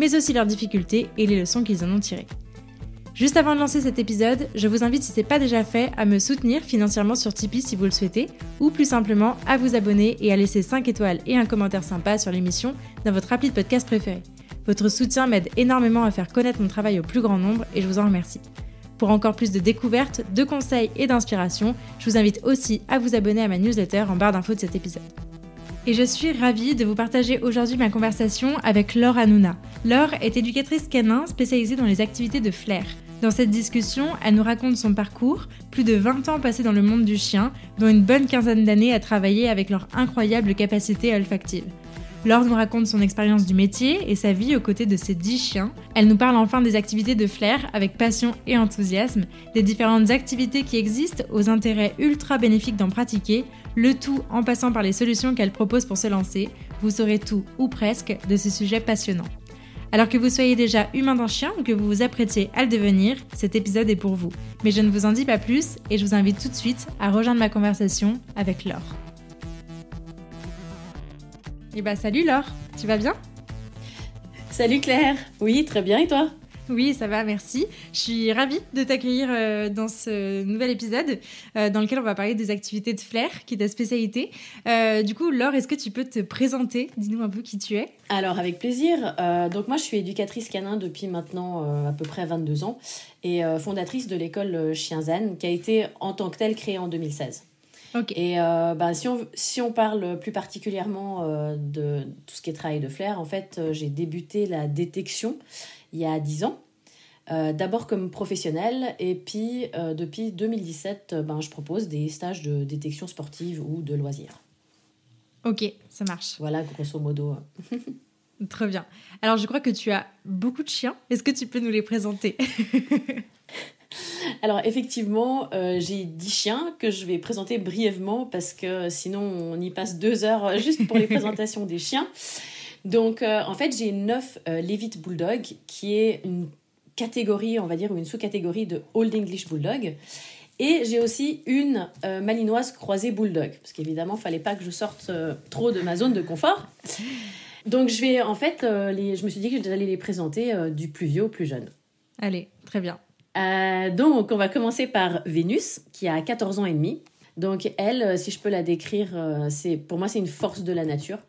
mais aussi leurs difficultés et les leçons qu'ils en ont tirées. Juste avant de lancer cet épisode, je vous invite, si ce n'est pas déjà fait, à me soutenir financièrement sur Tipeee si vous le souhaitez, ou plus simplement à vous abonner et à laisser 5 étoiles et un commentaire sympa sur l'émission dans votre appli de podcast préféré. Votre soutien m'aide énormément à faire connaître mon travail au plus grand nombre et je vous en remercie. Pour encore plus de découvertes, de conseils et d'inspiration, je vous invite aussi à vous abonner à ma newsletter en barre d'infos de cet épisode et je suis ravie de vous partager aujourd'hui ma conversation avec Laure Hanouna. Laure est éducatrice canin spécialisée dans les activités de flair. Dans cette discussion, elle nous raconte son parcours, plus de 20 ans passés dans le monde du chien, dont une bonne quinzaine d'années à travailler avec leur incroyable capacité olfactive. Laure nous raconte son expérience du métier et sa vie aux côtés de ses 10 chiens. Elle nous parle enfin des activités de flair avec passion et enthousiasme, des différentes activités qui existent aux intérêts ultra bénéfiques d'en pratiquer, le tout en passant par les solutions qu'elle propose pour se lancer. Vous saurez tout, ou presque, de ce sujet passionnant. Alors que vous soyez déjà humain d'un chien ou que vous vous apprêtiez à le devenir, cet épisode est pour vous. Mais je ne vous en dis pas plus et je vous invite tout de suite à rejoindre ma conversation avec Laure. Et eh bah salut Laure, tu vas bien? Salut Claire, oui très bien et toi? Oui, ça va, merci. Je suis ravie de t'accueillir euh, dans ce nouvel épisode euh, dans lequel on va parler des activités de flair, qui est ta spécialité. Euh, du coup, Laure, est-ce que tu peux te présenter? Dis-nous un peu qui tu es. Alors, avec plaisir. donc, moi, je suis éducatrice canin depuis maintenant à peu près 22 ans et fondatrice de l'école Chien Zen, qui a été en tant que telle créée en 2016. Ok. Et bah, si, on, si on parle plus particulièrement de tout ce qui est travail de flair, en fait, j'ai débuté la détection il y a 10 ans. Euh, d'abord comme professionnel et puis euh, depuis 2017, euh, ben, je propose des stages de détection sportive ou de loisirs. Ok, ça marche. Voilà, grosso modo. Très bien. Alors, je crois que tu as beaucoup de chiens. Est-ce que tu peux nous les présenter? Alors, effectivement, j'ai 10 chiens que je vais présenter brièvement parce que sinon, on y passe deux heures juste pour les présentations des chiens. Donc, en fait, j'ai 9 Levitt Bulldog, qui est une catégorie, on va dire, ou une sous-catégorie de Old English Bulldog. Et j'ai aussi une euh, malinoise croisée bulldog, parce qu'évidemment, il fallait pas que je sorte euh, trop de ma zone de confort. Donc, je vais en fait, euh, les, je me suis dit que j'allais les présenter du plus vieux au plus jeune. Allez, très bien. donc, on va commencer par Vénus, qui a 14 ans et demi. Donc, elle, si je peux la décrire, c'est pour moi, c'est une force de la nature.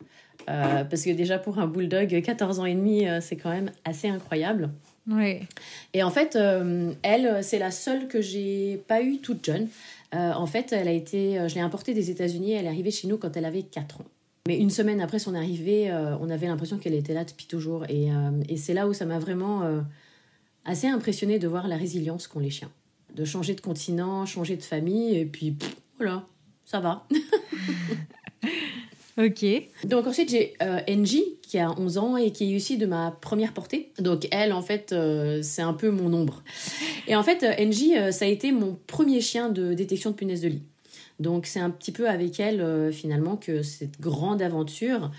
Parce que déjà, pour un bulldog, 14 ans et demi, c'est quand même assez incroyable. Oui. Et en fait, euh, elle, c'est la seule que j'ai pas eue toute jeune. Euh, en fait, elle a été, euh, je l'ai importée des États-Unis. Elle est arrivée chez nous quand elle avait 4 ans. Mais une semaine après son arrivée, on avait l'impression qu'elle était là depuis toujours. Et, et c'est là où ça m'a vraiment assez impressionné de voir la résilience qu'ont les chiens. De changer de continent, changer de famille, et puis voilà, ça va. Ok. Donc ensuite, j'ai euh, qui a 11 ans et qui est aussi de ma première portée. Donc elle, en fait, euh, c'est un peu mon ombre. Et en fait, Angie, euh, ça a été mon premier chien de détection de punaises de lit. Donc c'est un petit peu avec elle, euh, finalement, que cette grande aventure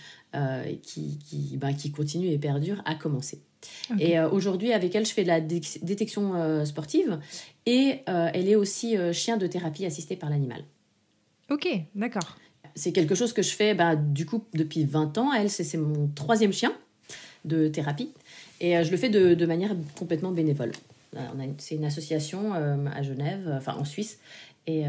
qui, qui, bah, qui, continue et perdure a commencé. Et aujourd'hui, avec elle, je fais de la détection sportive et elle est aussi chien de thérapie assistée par l'animal. Ok, d'accord c'est quelque chose que je fais bah, du coup depuis 20 ans. Elle, c'est mon troisième chien de thérapie. Et euh, je le fais de, manière complètement bénévole. Euh, c'est une association euh, à Genève, enfin en Suisse. Et,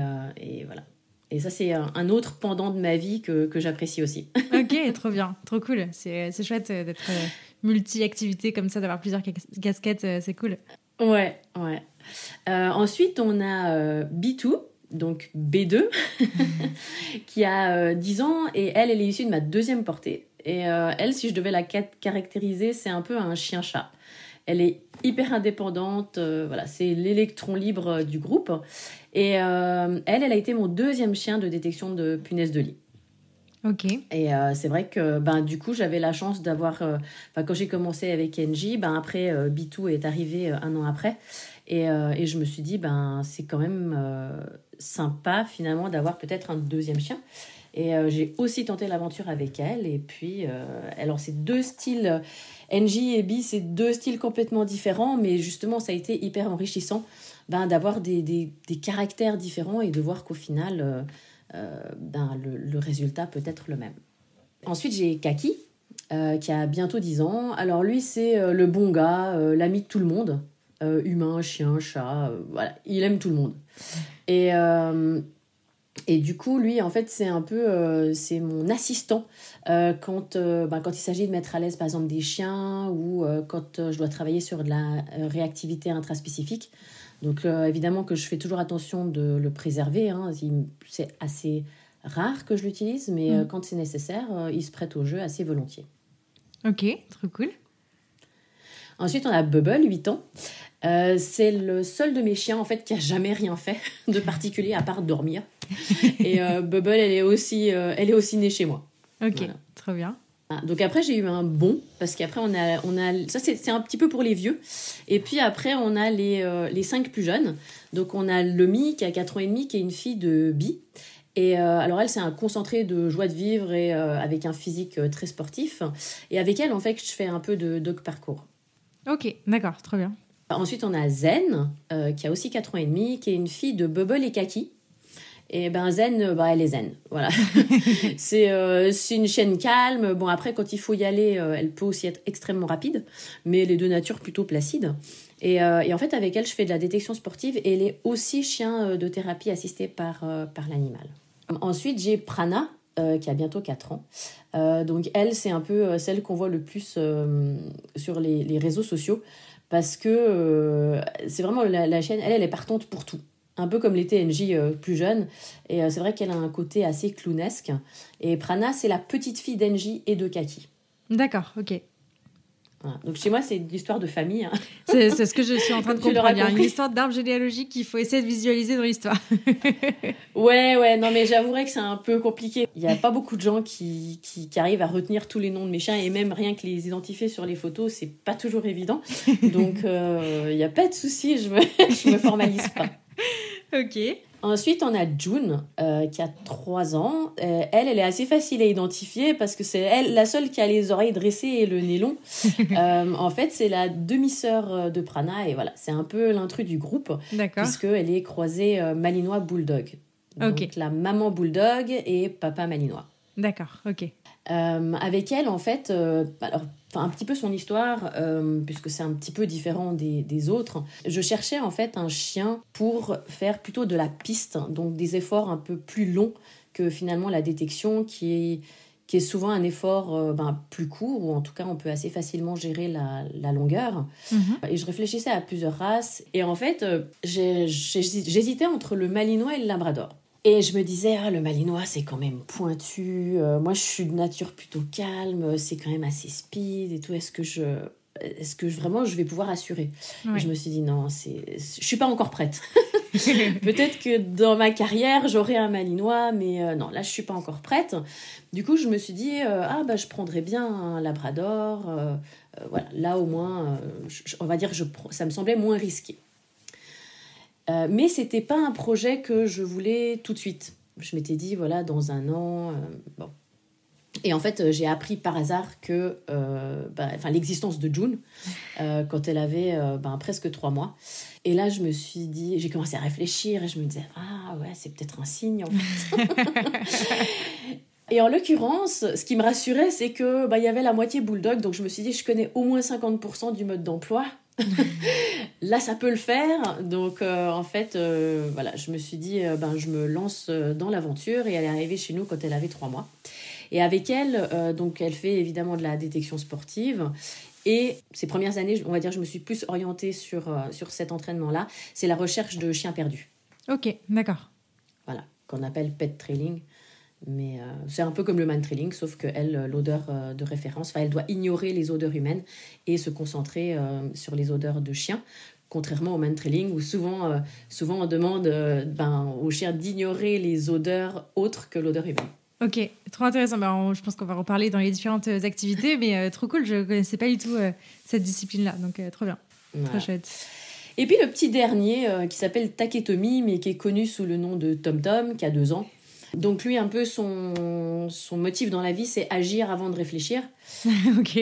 voilà. Et ça, c'est un autre pendant de ma vie que, j'apprécie aussi. ok, trop bien, trop cool. C'est chouette d'être multi-activité comme ça, d'avoir plusieurs casquettes, c'est cool. Ouais, ouais. ensuite, on a B2, donc B2, qui a 10 euh, ans et elle, elle est issue de ma deuxième portée. Et euh, elle, si je devais la caractériser, c'est un peu un chien-chat. Elle est hyper indépendante, euh, voilà, c'est l'électron libre du groupe. Et elle, elle a été mon deuxième chien de détection de punaises de lit. Ok. Et c'est vrai que ben, du coup, j'avais la chance d'avoir. quand j'ai commencé avec NJ, ben, après, Bitou est arrivé un an après. Et, et, je me suis dit, ben, c'est quand même sympa finalement d'avoir peut-être un deuxième chien. Et j'ai aussi tenté l'aventure avec elle. Et puis, alors, c'est deux styles. NJ et B, c'est deux styles complètement différents, mais justement, ça a été hyper enrichissant ben, d'avoir des, des, des, caractères différents et de voir qu'au final, euh, euh, ben, le, le, résultat peut être le même. Ensuite, j'ai Kaki, euh, qui a bientôt 10 ans. Alors lui, c'est le bon gars, l'ami de tout le monde. Humain, chien, chat, voilà, il aime tout le monde. Et et du coup, lui, en fait, c'est un peu, euh, c'est mon assistant euh, quand, euh, ben, quand il s'agit de mettre à l'aise, par exemple, des chiens ou quand je dois travailler sur de la réactivité intraspécifique. Donc, évidemment que je fais toujours attention de le préserver. Hein. C'est assez rare que je l'utilise, mais mm. quand c'est nécessaire, il se prête au jeu assez volontiers. Ok, trop cool. Ensuite, on a Bubble, 8 ans. C'est le seul de mes chiens, en fait, qui a jamais rien fait de particulier à part dormir. Et euh, Bubble, elle est, aussi, euh, elle est aussi née chez moi. Ok, très trop bien. Ah, donc après, j'ai eu un bon, parce qu'après, on a, on a ça c'est un petit peu pour les vieux. Et puis après, on a les, euh, les cinq plus jeunes. Donc on a Lomi qui a 4 ans et demi, qui est une fille de Bi. Et alors elle, c'est un concentré de joie de vivre et avec un physique très sportif. Et avec elle, en fait, je fais un peu de dog parcours. Ok, d'accord, très bien. Ensuite, on a Zen, qui a aussi 4 ans et demi, qui est une fille de Bubble et Kaki. Et ben zen, euh, bah, elle est zen. Voilà. Euh, c'est une chaîne calme. Bon, après, quand il faut y aller, euh, elle peut aussi être extrêmement rapide, mais les deux natures plutôt placides. Et, et, en fait, avec elle, je fais de la détection sportive et elle est aussi chien de thérapie assisté par, par l'animal. Ensuite, j'ai Prana, qui a bientôt 4 ans. donc, elle, c'est un peu celle qu'on voit le plus sur les, les, réseaux sociaux parce que c'est vraiment la, la chaîne, elle, elle est partante pour tout un peu comme les TNJ euh, plus jeunes. Et euh, c'est vrai qu'elle a un côté assez clownesque. Et Prana, c'est la petite fille d'Enji et de Kaki. D'accord, ok. Donc chez moi, c'est une histoire de famille. Hein. C'est, ce que je suis en train de comprendre. Il y a une histoire d'arbre généalogique qu'il faut essayer de visualiser dans l'histoire. ouais, ouais, non, mais j'avouerais que c'est un peu compliqué. Il n'y a pas beaucoup de gens qui, qui, qui, arrivent à retenir tous les noms de mes chiens et même rien que les identifier sur les photos, c'est pas toujours évident. Donc euh, il n'y a pas de souci, je me, je me formalise pas. ok. Ensuite, on a June, euh, qui a 3 ans. Euh, elle, elle est assez facile à identifier parce que c'est elle la seule qui a les oreilles dressées et le nez long. Euh, en fait, c'est la demi-sœur de Prana et voilà, c'est un peu l'intrus du groupe. D'accord. Puisqu'elle est croisée Malinois Bulldog. Donc la maman Bulldog et papa Malinois. D'accord, ok. avec elle, en fait, alors un petit peu son histoire, euh, puisque c'est un petit peu différent des, autres. Je cherchais en fait un chien pour faire plutôt de la piste, donc des efforts un peu plus longs que finalement la détection, qui est, qui est souvent un effort euh, ben, plus court, ou en tout cas on peut assez facilement gérer la, longueur. Mhm. Et je réfléchissais à plusieurs races, et en fait euh, j'hésitais entre le malinois et le labrador. Et je me disais, ah, le malinois, c'est quand même pointu. Euh, moi, je suis de nature plutôt calme. C'est quand même assez speed et tout. Est-ce que je. Est-ce que vraiment je vais pouvoir assurer? Je me suis dit non, c'est, je suis pas encore prête. Peut-être que dans ma carrière j'aurai un malinois, mais euh, non, là je suis pas encore prête. Du coup, je me suis dit euh, ah bah je prendrais bien un labrador. voilà, là au moins, on va dire, je, ça me semblait moins risqué. Euh, mais c'était pas un projet que je voulais tout de suite. Je m'étais dit, voilà, dans un an. Euh, bon. Et en fait, euh, j'ai appris par hasard que, bah, enfin, l'existence de June quand elle avait ben, presque trois mois. Et là, je me suis dit, j'ai commencé à réfléchir et je me disais, ah ouais, c'est peut-être un signe en fait. Et en l'occurrence, ce qui me rassurait, c'est que bah, il y avait la moitié bulldog, donc je me suis dit, je connais au moins 50% du mode d'emploi. Là, ça peut le faire. Donc, euh, en fait, euh, voilà, je me suis dit, euh, ben, je me lance dans l'aventure et elle est arrivée chez nous quand elle avait trois mois. Et avec elle, donc, elle fait évidemment de la détection sportive. Et ces premières années, on va dire, je me suis plus orientée sur, sur cet entraînement-là. C'est la recherche de chiens perdus. Ok, d'accord. Voilà, qu'on appelle pet trailing. Mais euh, c'est un peu comme le man trailing, sauf qu'elle, euh, l'odeur euh, de référence, elle doit ignorer les odeurs humaines et se concentrer sur les odeurs de chiens, contrairement au man trailing où souvent, souvent on demande ben, aux chiens d'ignorer les odeurs autres que l'odeur humaine. Ok, trop intéressant. Bah, je pense qu'on va reparler dans les différentes activités, mais trop cool. Je connaissais pas du tout cette discipline-là, donc trop bien, trop chouette. Et puis le petit dernier qui s'appelle Taketomi, mais qui est connu sous le nom de Tom Tom, qui a deux ans. Donc lui, un peu son, son motif dans la vie, c'est agir avant de réfléchir. ok.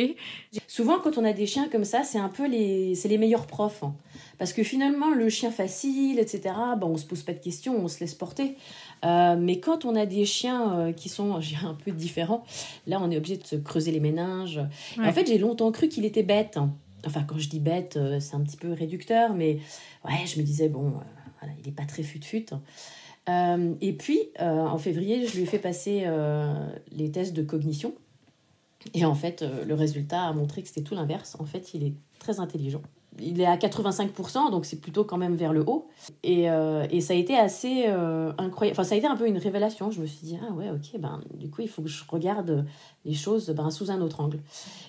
Souvent, quand on a des chiens comme ça, c'est un peu les, c'est les meilleurs profs. Hein. Parce que finalement, le chien facile, etc., bon, on se pose pas de questions, on se laisse porter. Euh, mais quand on a des chiens euh, qui sont un peu différents, là, on est obligé de se creuser les méninges. En fait, j'ai longtemps cru qu'il était bête. Enfin, quand je dis bête, euh, c'est un petit peu réducteur, mais ouais, je me disais, bon, voilà, il n'est pas très fut-fut. Euh, et puis, euh, en février, je lui ai fait passer euh, les tests de cognition. Et en fait, le résultat a montré que c'était tout l'inverse. En fait, il est très intelligent. Il est à 85%, donc c'est plutôt quand même vers le haut. Et, ça a été assez incroyable. Enfin, ça a été un peu une révélation. Je me suis dit, ah ouais, ok, ben, du coup, il faut que je regarde les choses ben, sous un autre angle.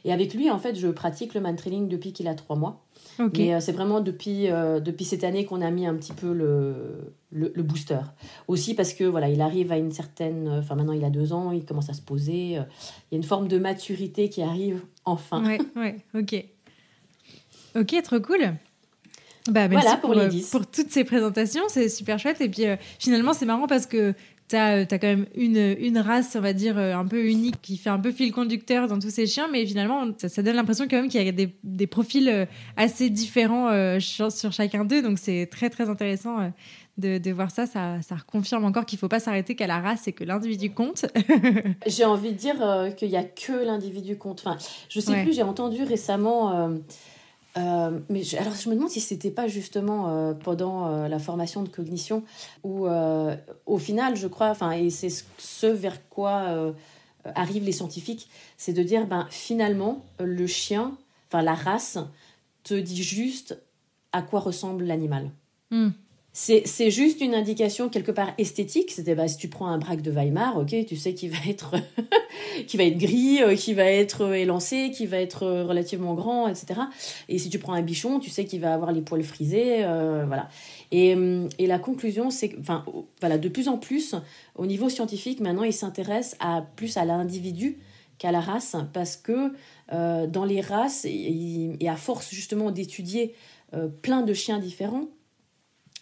Et avec lui, en fait, je pratique le man depuis qu'il a trois mois. Mais euh, c'est vraiment depuis, euh, depuis cette année qu'on a mis un petit peu le, le, booster. Aussi parce que voilà, il arrive à une certaine. Enfin, maintenant il a deux ans, il commence à se poser. Euh, il y a une forme de maturité qui arrive enfin. Ouais, ouais, ok. Ok, trop cool. Bah, merci voilà pour, pour, les 10. pour toutes ces présentations, c'est super chouette. Et puis finalement, c'est marrant parce que tu as, euh, quand même une, une race, on va dire, euh, un peu unique qui fait un peu fil conducteur dans tous ces chiens, mais finalement, ça, donne l'impression quand même qu'il y a des, des, profils euh, assez différents sur, chacun d'eux. Donc, c'est très, très intéressant. De, de, voir ça, ça, ça confirme encore qu'il ne faut pas s'arrêter qu'à la race et que l'individu compte. j'ai envie de dire qu'il n'y a que l'individu compte. Enfin, je sais plus, j'ai entendu récemment euh, mais alors je me demande si c'était pas justement euh, pendant euh, la formation de cognition où au final je crois enfin et c'est ce vers quoi arrivent les scientifiques c'est de dire ben finalement le chien enfin la race te dit juste à quoi ressemble l'animal. Hmm c'est juste une indication quelque part esthétique. C'était bah, si tu prends un braque de Weimar, ok, tu sais qu'il va être qui va être gris, euh, qui va être euh, élancé, qui va être euh, relativement grand, etc. Et si tu prends un bichon, tu sais qu'il va avoir les poils frisés, voilà. Et, et, la conclusion, c'est enfin, voilà, de plus en plus, au niveau scientifique, maintenant, ils s'intéressent à plus à l'individu qu'à la race, parce que dans les races, et à force justement d'étudier plein de chiens différents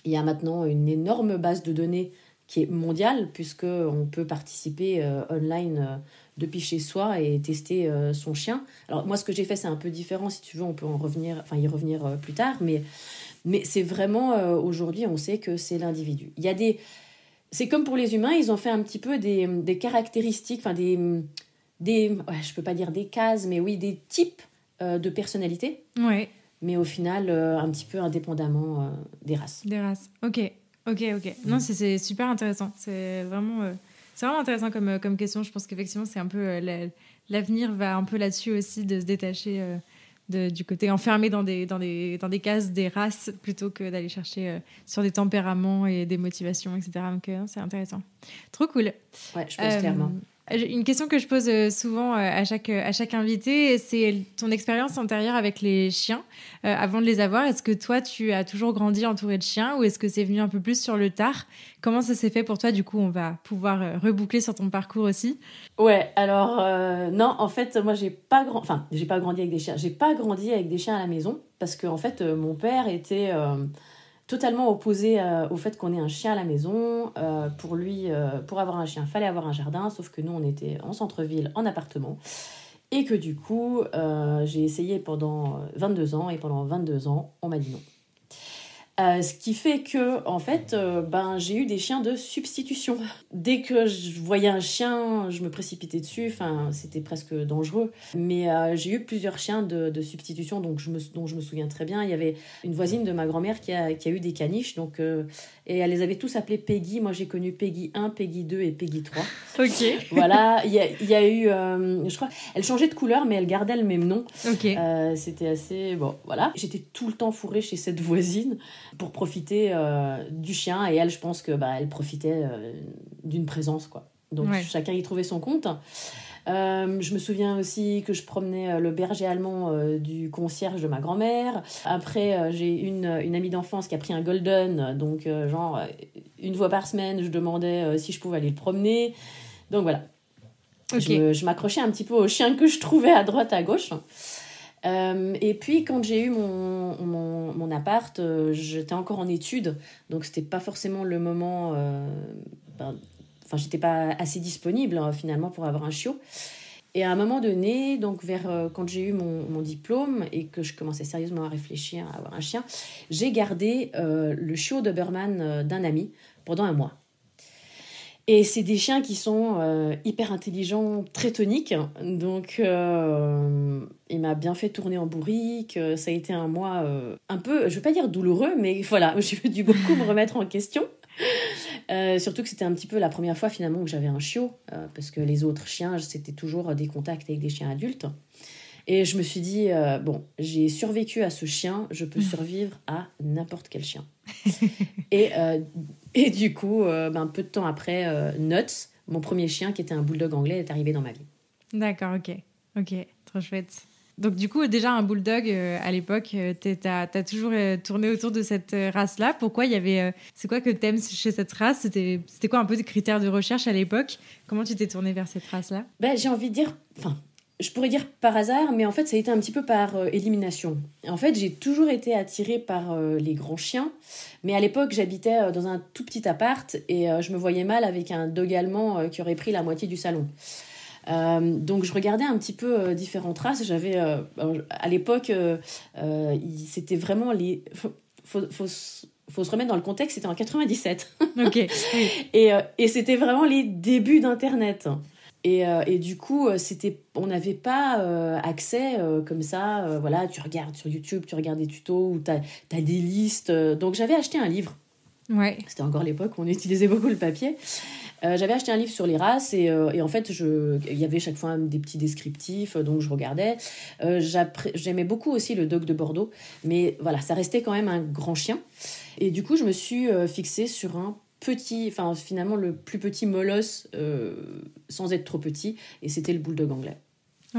il y a maintenant une énorme base de données qui est mondiale, puisqu'on peut participer euh, online euh, depuis chez soi et tester euh, son chien. Alors moi, ce que j'ai fait, c'est un peu différent. Si tu veux, on peut en revenir, enfin y revenir plus tard. Mais, mais c'est vraiment, aujourd'hui, on sait que c'est l'individu. Il y a des... C'est comme pour les humains, ils ont fait un petit peu des, des caractéristiques, enfin des... des je peux pas dire des cases, mais oui, des types de personnalité. Ouais mais au final, euh, un petit peu indépendamment euh, des races. Des races, ok, ok, ok. Non, c'est super intéressant. C'est vraiment, euh, c'est vraiment intéressant comme, comme question. Je pense qu'effectivement, c'est un peu l'avenir va un peu là-dessus aussi de se détacher de, du côté enfermé dans des, dans, des, dans des cases des races plutôt que d'aller chercher sur des tempéraments et des motivations, etc. Donc, c'est intéressant. Trop cool. Ouais, je pense clairement. Une question que je pose euh, souvent euh, à chaque, à chaque invité, c'est ton expérience antérieure avec les chiens euh, avant de les avoir. Est-ce que toi, tu as toujours grandi entouré de chiens ou est-ce que c'est venu un peu plus sur le tard? Comment ça s'est fait pour toi Du coup, on va pouvoir reboucler sur ton parcours aussi? Ouais, alors non, en fait, moi, j'ai pas grand... enfin, j'ai pas grandi avec des chiens. J'ai pas grandi avec des chiens à la maison parce que en fait, mon père était totalement opposé euh, au fait qu'on ait un chien à la maison. Euh, pour lui, euh, pour avoir un chien, fallait avoir un jardin, sauf que nous, on était en centre-ville, en appartement. Et que du coup, j'ai essayé pendant 22 ans, et pendant 22 ans, on m'a dit non. Euh, ce qui fait que, en fait, euh, ben, j'ai eu des chiens de substitution. Dès que je voyais un chien, je me précipitais dessus. Enfin, c'était presque dangereux. Mais euh, j'ai eu plusieurs chiens de, substitution donc je me, dont je me souviens très bien. Il y avait une voisine de ma grand-mère qui a, qui a, eu des caniches. Donc, et elle les avait tous appelés Peggy. Moi, j'ai connu Peggy 1, Peggy 2 et Peggy 3. Ok. Voilà. Il y a, y a eu, je crois, elle changeait de couleur, mais elle gardait le même nom. Ok. c'était assez. Bon, voilà. J'étais tout le temps fourrée chez cette voisine pour profiter euh, du chien. Et elle, je pense que bah, elle profitait euh, d'une présence. quoi. Donc chacun y trouvait son compte. Euh, je me souviens aussi que je promenais le berger allemand du concierge de ma grand-mère. Après, j'ai une, une amie d'enfance qui a pris un golden. Donc, genre, une fois par semaine, je demandais si je pouvais aller le promener. Donc voilà. Je m'accrochais un petit peu aux chiens que je trouvais à droite, à gauche. Euh, et puis quand j'ai eu mon, mon, appart, euh, j'étais encore en études, donc c'était pas forcément le moment. Euh, ben, enfin, j'étais pas assez disponible hein, finalement pour avoir un chiot. Et à un moment donné, donc vers quand j'ai eu mon, mon, diplôme et que je commençais sérieusement à réfléchir à avoir un chien, j'ai gardé le chiot Doberman d'un ami pendant un mois. Et c'est des chiens qui sont euh, hyper intelligents, très toniques. Donc, euh, il m'a bien fait tourner en bourrique. Ça a été un mois euh, un peu, je vais pas dire douloureux, mais voilà, j'ai dû beaucoup me remettre en question. surtout que c'était un petit peu la première fois finalement que j'avais un chiot, parce que les autres chiens, c'était toujours des contacts avec des chiens adultes. Et je me suis dit, bon, j'ai survécu à ce chien, je peux survivre à n'importe quel chien. et et du coup, euh, ben, peu de temps après, euh, Nuts, mon premier chien qui était un bulldog anglais, est arrivé dans ma vie. D'accord, ok. Ok, trop chouette. Donc du coup, déjà un bulldog euh, à l'époque, tu as, toujours tourné autour de cette race-là. Pourquoi il y avait... c'est quoi que t'aimes chez cette race? C'était quoi un peu des critères de recherche à l'époque? Comment tu t'es tourné vers cette race-là? Ben, J'ai envie de dire... Enfin, je pourrais dire par hasard, mais en fait, ça a été un petit peu par euh, élimination. En fait, j'ai toujours été attirée par euh, les grands chiens, mais à l'époque, j'habitais euh, dans un tout petit appart et je me voyais mal avec un dog allemand qui aurait pris la moitié du salon. donc je regardais un petit peu différentes races. J'avais à l'époque, c'était vraiment les. Faut, faut, faut, se remettre dans le contexte. C'était en 97. Ok. et, et c'était vraiment les débuts d'Internet. Et, euh, et, du coup, euh, c'était, on n'avait pas euh, accès comme ça. voilà, tu regardes sur YouTube, tu regardes des tutos ou tu as, des listes. donc j'avais acheté un livre. Ouais. C'était encore l'époque où on utilisait beaucoup le papier. j'avais acheté un livre sur les races et, et en fait, il y avait chaque fois des petits descriptifs, donc je regardais. j'aimais beaucoup aussi le dog de Bordeaux, mais voilà, ça restait quand même un grand chien. Et du coup, je me suis fixée sur un petit, enfin finalement le plus petit molosse euh, sans être trop petit, et c'était le bulldog anglais.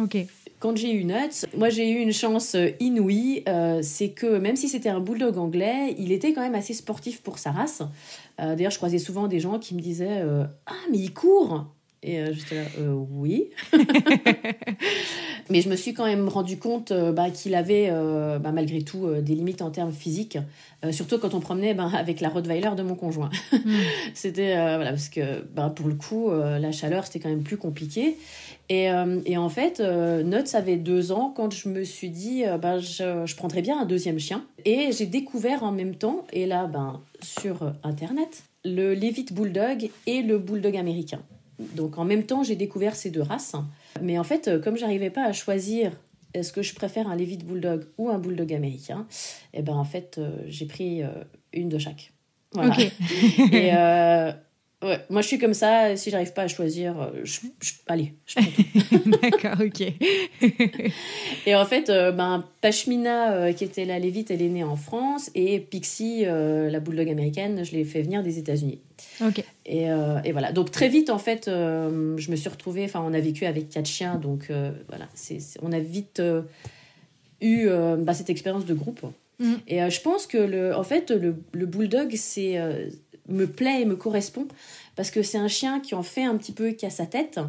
Ok. Quand j'ai eu Nuts, moi j'ai eu une chance euh, inouïe, euh, c'est que même si c'était un bulldog anglais, il était quand même assez sportif pour sa race. D'ailleurs, je croisais souvent des gens qui me disaient Ah, mais il court et euh, j'étais là, euh, oui. Mais je me suis quand même rendu compte euh, bah, qu'il avait bah, malgré tout des limites en termes physiques, surtout quand on promenait bah, avec la Rottweiler de mon conjoint. Hmm. c'était, voilà, parce que pour le coup, la chaleur, c'était quand même plus compliqué. Et, et en fait, Nuts avait deux ans quand je me suis dit, je, je, prendrais bien un deuxième chien. Et j'ai découvert en même temps, et là, ben, sur Internet, le Levitt Bulldog et le Bulldog américain. Donc en même temps, j'ai découvert ces deux races. Mais en fait, comme j'arrivais pas à choisir est-ce que je préfère un Levitt Bulldog ou un Bulldog américain, eh ben en fait, euh, j'ai pris euh, une de chaque. Voilà. Et euh, Ouais, moi je suis comme ça, si j'arrive pas à choisir, euh, je, allez, je prends D'accord, ok. et en fait, euh, ben, Pashmina, euh, qui était la Lévite, elle est née en France, et Pixie, la bulldog américaine, je l'ai fait venir des États-Unis. Ok. Et, et, voilà, donc très vite, en fait, je me suis retrouvée, enfin, on a vécu avec quatre chiens, donc voilà, c'est, on a vite eu bah, cette expérience de groupe. Mm. Et je pense que, le, en fait, le, le bulldog, c'est me plaît et me correspond parce que c'est un chien qui en fait un petit peu qui a sa tête,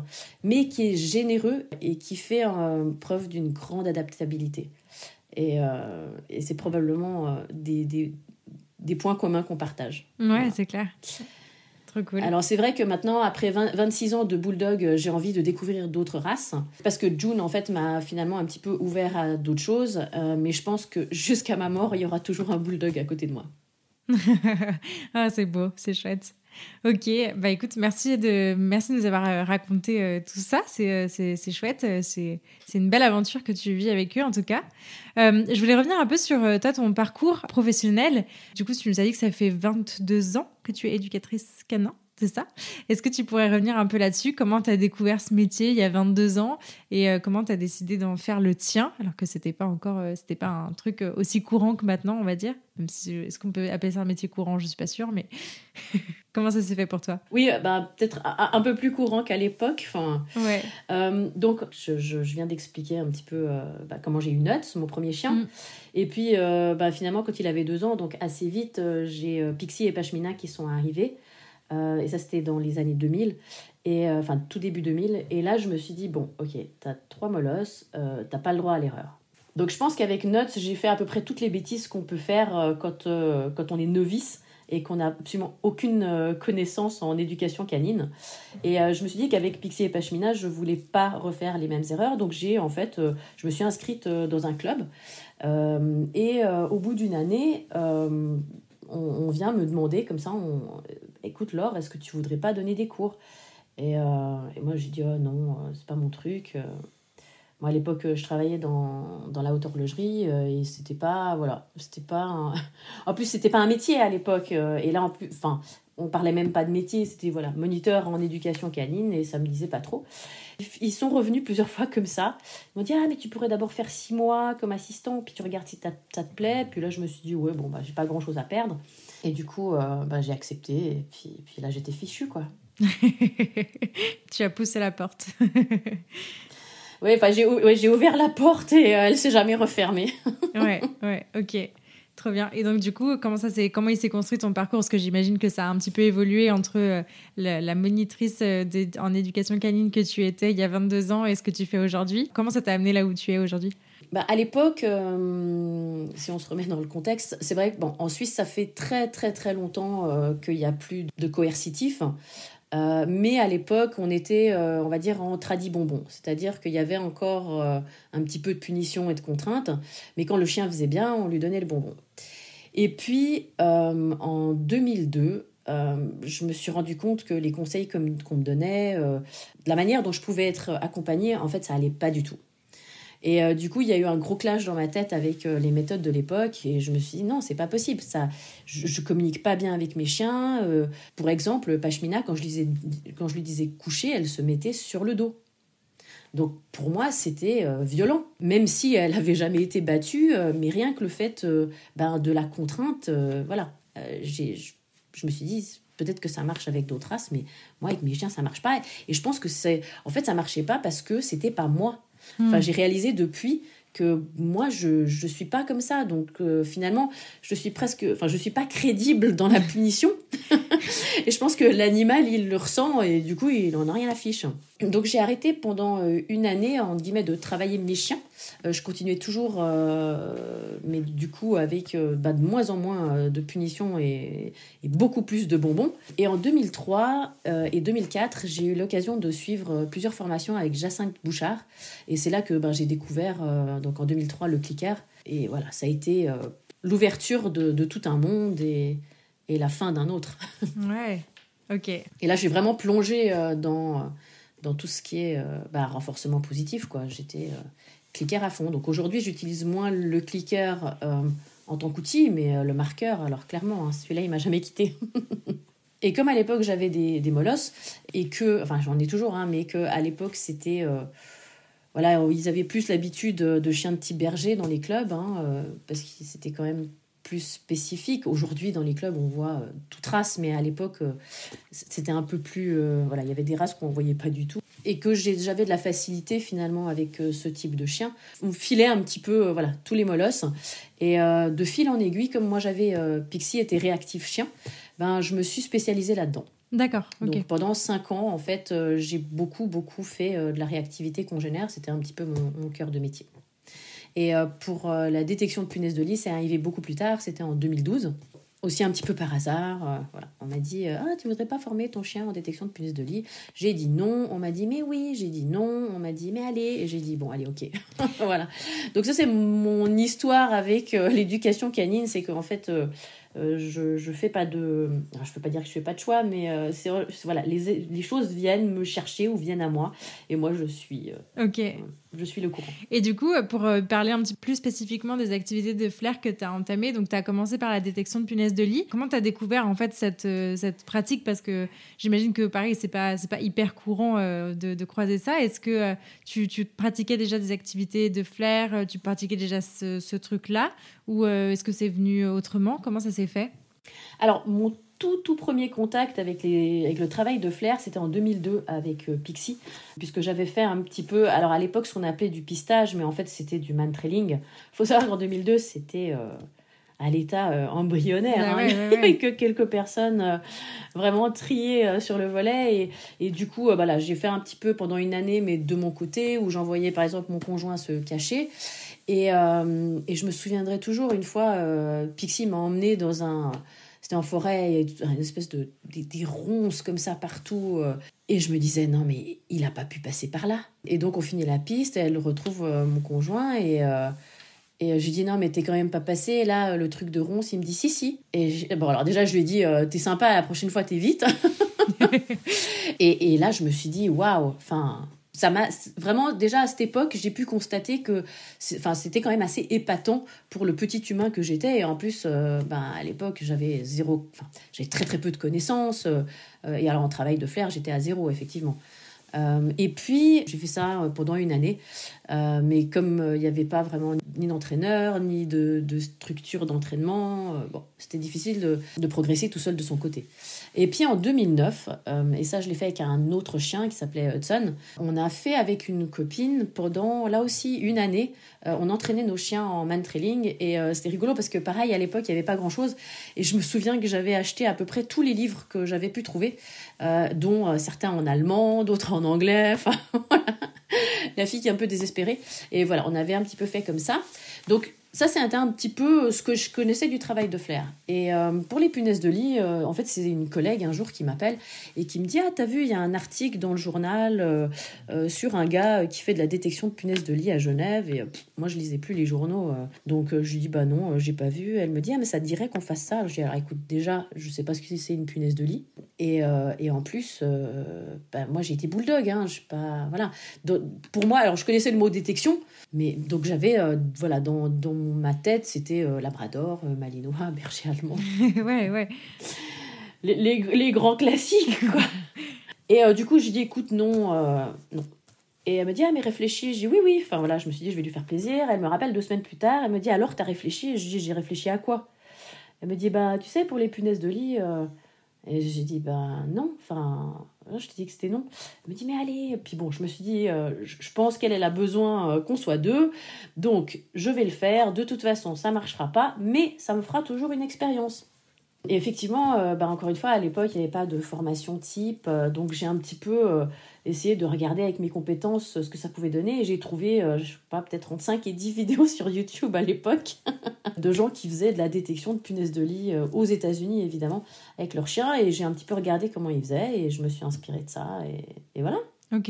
mais qui est généreux et qui fait euh, preuve d'une grande adaptabilité. Et, euh, et c'est probablement euh, des, des, des, points communs qu'on partage. Ouais, c'est clair. Trop cool. Alors c'est vrai que maintenant, après 26 ans de bulldog, j'ai envie de découvrir d'autres races. Parce que June, en fait, m'a finalement un petit peu ouvert à d'autres choses. mais je pense que jusqu'à ma mort, il y aura toujours un bulldog à côté de moi. ah, c'est beau, c'est chouette. Ok, bah écoute, merci de, merci de nous avoir euh, raconté euh, tout ça. C'est, euh, chouette. C'est, c'est une belle aventure que tu vis avec eux, en tout cas. je voulais revenir un peu sur toi, ton parcours professionnel. Du coup, tu nous as dit que ça fait 22 ans que tu es éducatrice canin c'est ça. Est-ce que tu pourrais revenir un peu là-dessus? Comment tu as découvert ce métier il y a 22 ans? Et euh, comment tu as décidé d'en faire le tien? Alors que c'était pas encore euh, c'était pas un truc euh, aussi courant que maintenant, on va dire. Même si est-ce qu'on peut appeler ça un métier courant, je suis pas sûre mais comment ça s'est fait pour toi? Oui, bah peut-être un, peu plus courant qu'à l'époque, enfin. Ouais. donc je, je, viens d'expliquer un petit peu bah, comment j'ai eu Nuts, mon premier chien. Mm. Et puis bah, finalement quand il avait deux ans, donc assez vite, j'ai Pixie et Pashmina qui sont arrivés. Et ça, c'était dans les années 2000. Et, enfin, tout début 2000. Et là, je me suis dit, bon, ok, t'as trois molosses, t'as pas le droit à l'erreur. Donc je pense qu'avec Nuts, j'ai fait à peu près toutes les bêtises qu'on peut faire quand, quand on est novice et qu'on n'a absolument aucune euh, connaissance en éducation canine. Et euh, je me suis dit qu'avec Pixie et Pashmina, je voulais pas refaire les mêmes erreurs. Donc j'ai en fait, euh, je me suis inscrite dans un club. et au bout d'une année, on, vient me demander comme ça, on, écoute Laure, est-ce que tu voudrais pas donner des cours? Et, et, moi j'ai dit oh, non, c'est pas mon truc. Moi, à l'époque, je travaillais dans, dans la haute horlogerie euh, et c'était pas, voilà, c'était pas. En plus, c'était pas un métier à l'époque. Euh, et là, en plus, enfin, on parlait même pas de métier. C'était voilà, moniteur en éducation canine et ça me disait pas trop. Ils sont revenus plusieurs fois comme ça. Ils m'ont dit ah mais tu pourrais d'abord faire six mois comme assistant puis tu regardes si ça te plaît. Puis là, je me suis dit ouais bon bah j'ai pas grand chose à perdre. Et du coup, euh, bah, j'ai accepté et puis, puis là j'étais fichue quoi. tu as poussé la porte. Oui, enfin, j'ai ouvert la porte et euh, elle s'est jamais refermée. ouais, ouais, ok. Trop bien. Et donc, du coup, comment, ça comment il s'est construit ton parcours? Parce que j'imagine que ça a un petit peu évolué entre euh, la, monitrice euh, en éducation canine que tu étais il y a 22 ans et ce que tu fais aujourd'hui. Comment ça t'a amené là où tu es aujourd'hui? Bah, à l'époque, si on se remet dans le contexte, c'est vrai que bon, en Suisse, ça fait très très très longtemps qu'il n'y a plus de coercitif. Euh, mais à l'époque, on était, euh, on va dire, en tradit bonbon. C'est-à-dire qu'il y avait encore euh, un petit peu de punition et de contrainte. Mais quand le chien faisait bien, on lui donnait le bonbon. Et puis, en 2002, je me suis rendu compte que les conseils qu'on me donnait, la manière dont je pouvais être accompagnée, en fait, ça allait pas du tout. Et euh, du coup, il y a eu un gros clash dans ma tête avec euh, les méthodes de l'époque. Et je me suis dit, non, c'est pas possible. Ça, je, je, communique pas bien avec mes chiens. Euh, pour exemple, Pashmina, quand je, lui disais coucher, elle se mettait sur le dos. Donc pour moi, c'était violent. Même si elle avait jamais été battue, mais rien que le fait ben, de la contrainte, voilà. je me suis dit, peut-être que ça marche avec d'autres races, mais moi, avec mes chiens, ça marche pas. Et je pense que c'est. En fait, ça marchait pas parce que c'était pas moi. Enfin, hmm. j'ai réalisé depuis que moi je je suis pas comme ça. Donc euh, finalement je suis presque enfin je suis pas crédible dans la punition. Et je pense que l'animal il le ressent et du coup il en a rien à fiche. Donc j'ai arrêté pendant euh, une année en guillemets de travailler mes chiens je continuais toujours mais du coup avec bah, de moins en moins de punitions et, et, beaucoup plus de bonbons et en 2003 et 2004 j'ai eu l'occasion de suivre plusieurs formations avec Jacinthe Bouchard et c'est là que ben, j'ai découvert donc en 2003 le clicker. Et voilà, ça a été euh, l'ouverture de, tout un monde et, et la fin d'un autre. ouais, ok. Et là, je suis vraiment plongée euh, dans, dans tout ce qui est euh, bah, renforcement positif. quoi. J'étais clicker à fond. Donc aujourd'hui, j'utilise moins le clicker en tant qu'outil, mais le marqueur, alors clairement, hein, celui-là, il m'a jamais quitté. Et comme à l'époque j'avais des, molosses et que, enfin j'en ai toujours, hein, mais que à l'époque c'était voilà, ils avaient plus l'habitude de chiens de type berger dans les clubs, hein, euh, parce que c'était quand même plus spécifique. Aujourd'hui, dans les clubs, on voit euh, toute race, mais à l'époque, euh, c'était un peu plus... voilà, il y avait des races qu'on ne voyait pas du tout. Et que j'avais de la facilité, finalement, avec ce type de chien. On filait un petit peu, voilà, tous les molosses. Et de fil en aiguille, comme moi, j'avais... Pixie était réactif chien, ben, je me suis spécialisée là-dedans. D'accord. Donc pendant cinq ans, en fait, euh, j'ai beaucoup, beaucoup fait euh, de la réactivité congénère. C'était un petit peu mon, cœur de métier. Et euh, pour la détection de punaises de lit, c'est arrivé beaucoup plus tard. C'était en 2012. Aussi un petit peu par hasard. voilà. On m'a dit Ah, tu voudrais pas former ton chien en détection de punaises de lit? J'ai dit non. On m'a dit Mais oui. J'ai dit non. On m'a dit Mais allez. Et j'ai dit Bon, allez, ok. voilà. Donc, ça, c'est mon histoire avec l'éducation canine. C'est qu'en fait euh, je je fais pas de je peux pas dire que je fais pas de choix mais euh, c'est voilà les, les, choses viennent me chercher ou viennent à moi et moi je suis euh, ok. je suis le courant. Et du coup pour parler un petit peu plus spécifiquement des activités de flair que tu as entamées donc tu as commencé par la détection de punaises de lit. Comment tu as découvert en fait cette cette pratique? Parce que j'imagine que pareil c'est pas c'est pas hyper courant de, de, croiser ça. Est-ce que tu, tu pratiquais déjà des activités de flair tu pratiquais déjà ce, ce truc là ou est-ce que c'est venu autrement? Comment ça s'est fait Alors, mon tout, tout premier contact avec, les, avec le travail de Flair, c'était en 2002 avec euh, Pixie, puisque j'avais fait un petit peu, alors à l'époque, ce qu'on appelait du pistage, mais en fait, c'était du man trailing. Il faut savoir qu'en 2002, c'était. Euh, à l'état embryonnaire, bah hein, que quelques personnes vraiment triées sur le volet. Et, et du coup, voilà, j'ai fait un petit peu pendant une année, mais de mon côté, où j'envoyais par exemple mon conjoint se cacher. Et, et je me souviendrai toujours, une fois, Pixie m'a emmené dans un c'était en forêt, il y a une espèce de des, ronces comme ça partout. Euh. et je me disais non mais il n'a pas pu passer par là. Et donc on finit la piste, elle retrouve euh, mon conjoint et euh, et je lui dis non mais t'es quand même pas passé là le truc de ronces. Il me dit si si. Et bon alors déjà je lui ai dit t'es sympa la prochaine fois t'es vite. et, et là je me suis dit waouh enfin ça m'a vraiment déjà à cette époque j'ai pu constater que enfin c'était quand même assez épatant pour le petit humain que j'étais. Et en plus euh, ben à l'époque j'avais zéro j'avais très très peu de connaissances euh, et alors en travail de flair j'étais à zéro effectivement. Euh, et puis j'ai fait ça pendant une année. Mais comme il n'y avait pas vraiment ni d'entraîneur ni de, structure d'entraînement bon c'était difficile de progresser tout seul de son côté et puis en 2009, euh, et ça je l'ai fait avec un autre chien qui s'appelait Hudson, on a fait avec une copine pendant là aussi une année, euh, on entraînait nos chiens en man trailing et euh, c'était rigolo parce que pareil à l'époque il n'y avait pas grand chose et je me souviens que j'avais acheté à peu près tous les livres que j'avais pu trouver, dont certains en allemand, d'autres en anglais, enfin La fille qui est un peu désespérée. Et voilà, on avait un petit peu fait comme ça. Donc ça, c'est un, petit peu euh, ce que je connaissais du travail de Flair. Et euh, pour les punaises de lit, euh, en fait, c'est une collègue un jour qui m'appelle et qui me dit Ah, t'as vu, il y a un article dans le journal sur un gars qui fait de la détection de punaises de lit à Genève. Et moi, je lisais plus les journaux. donc, je lui dis Bah non, j'ai pas vu. Elle me dit Ah, mais ça te dirait qu'on fasse ça? Je dis Alors écoute, déjà, je sais pas ce que c'est une punaise de lit. Et, et en plus, bah, moi, j'ai été bulldog. Hein, je pas. Voilà. pour moi, alors je connaissais le mot détection, mais donc j'avais, voilà, dans, dans ma tête, c'était euh, Labrador, euh, Malinois, Berger allemand. ouais, ouais. Les, les, grands classiques, quoi. Et euh, du coup, j'ai dit, écoute, non, non. Et elle me dit, ah, mais réfléchis. J'ai dit, oui, oui. Enfin, voilà, je me suis dit, je vais lui faire plaisir. Elle me rappelle deux semaines plus tard. Elle me dit, alors, t'as réfléchi? Je dis, j'ai réfléchi à quoi? Elle me dit, bah, tu sais, pour les punaises de lit. Et j'ai dit, bah, non. Enfin, je t'ai dit que c'était non. Elle me dit, mais allez. Puis bon, je me suis dit, euh, je pense qu'elle a besoin euh, qu'on soit deux. Donc, je vais le faire. De toute façon, ça marchera pas, mais ça me fera toujours une expérience. Et effectivement, euh, bah, encore une fois, à l'époque, il n'y avait pas de formation type. donc, j'ai un petit peu essayer de regarder avec mes compétences ce que ça pouvait donner. Et j'ai trouvé, euh, je sais pas, peut-être 35 et 10 vidéos sur YouTube à l'époque de gens qui faisaient de la détection de punaises de lit euh, aux États-Unis, évidemment, avec leurs chiens. Et j'ai un petit peu regardé comment ils faisaient et je me suis inspirée de ça. Et, et voilà. Ok.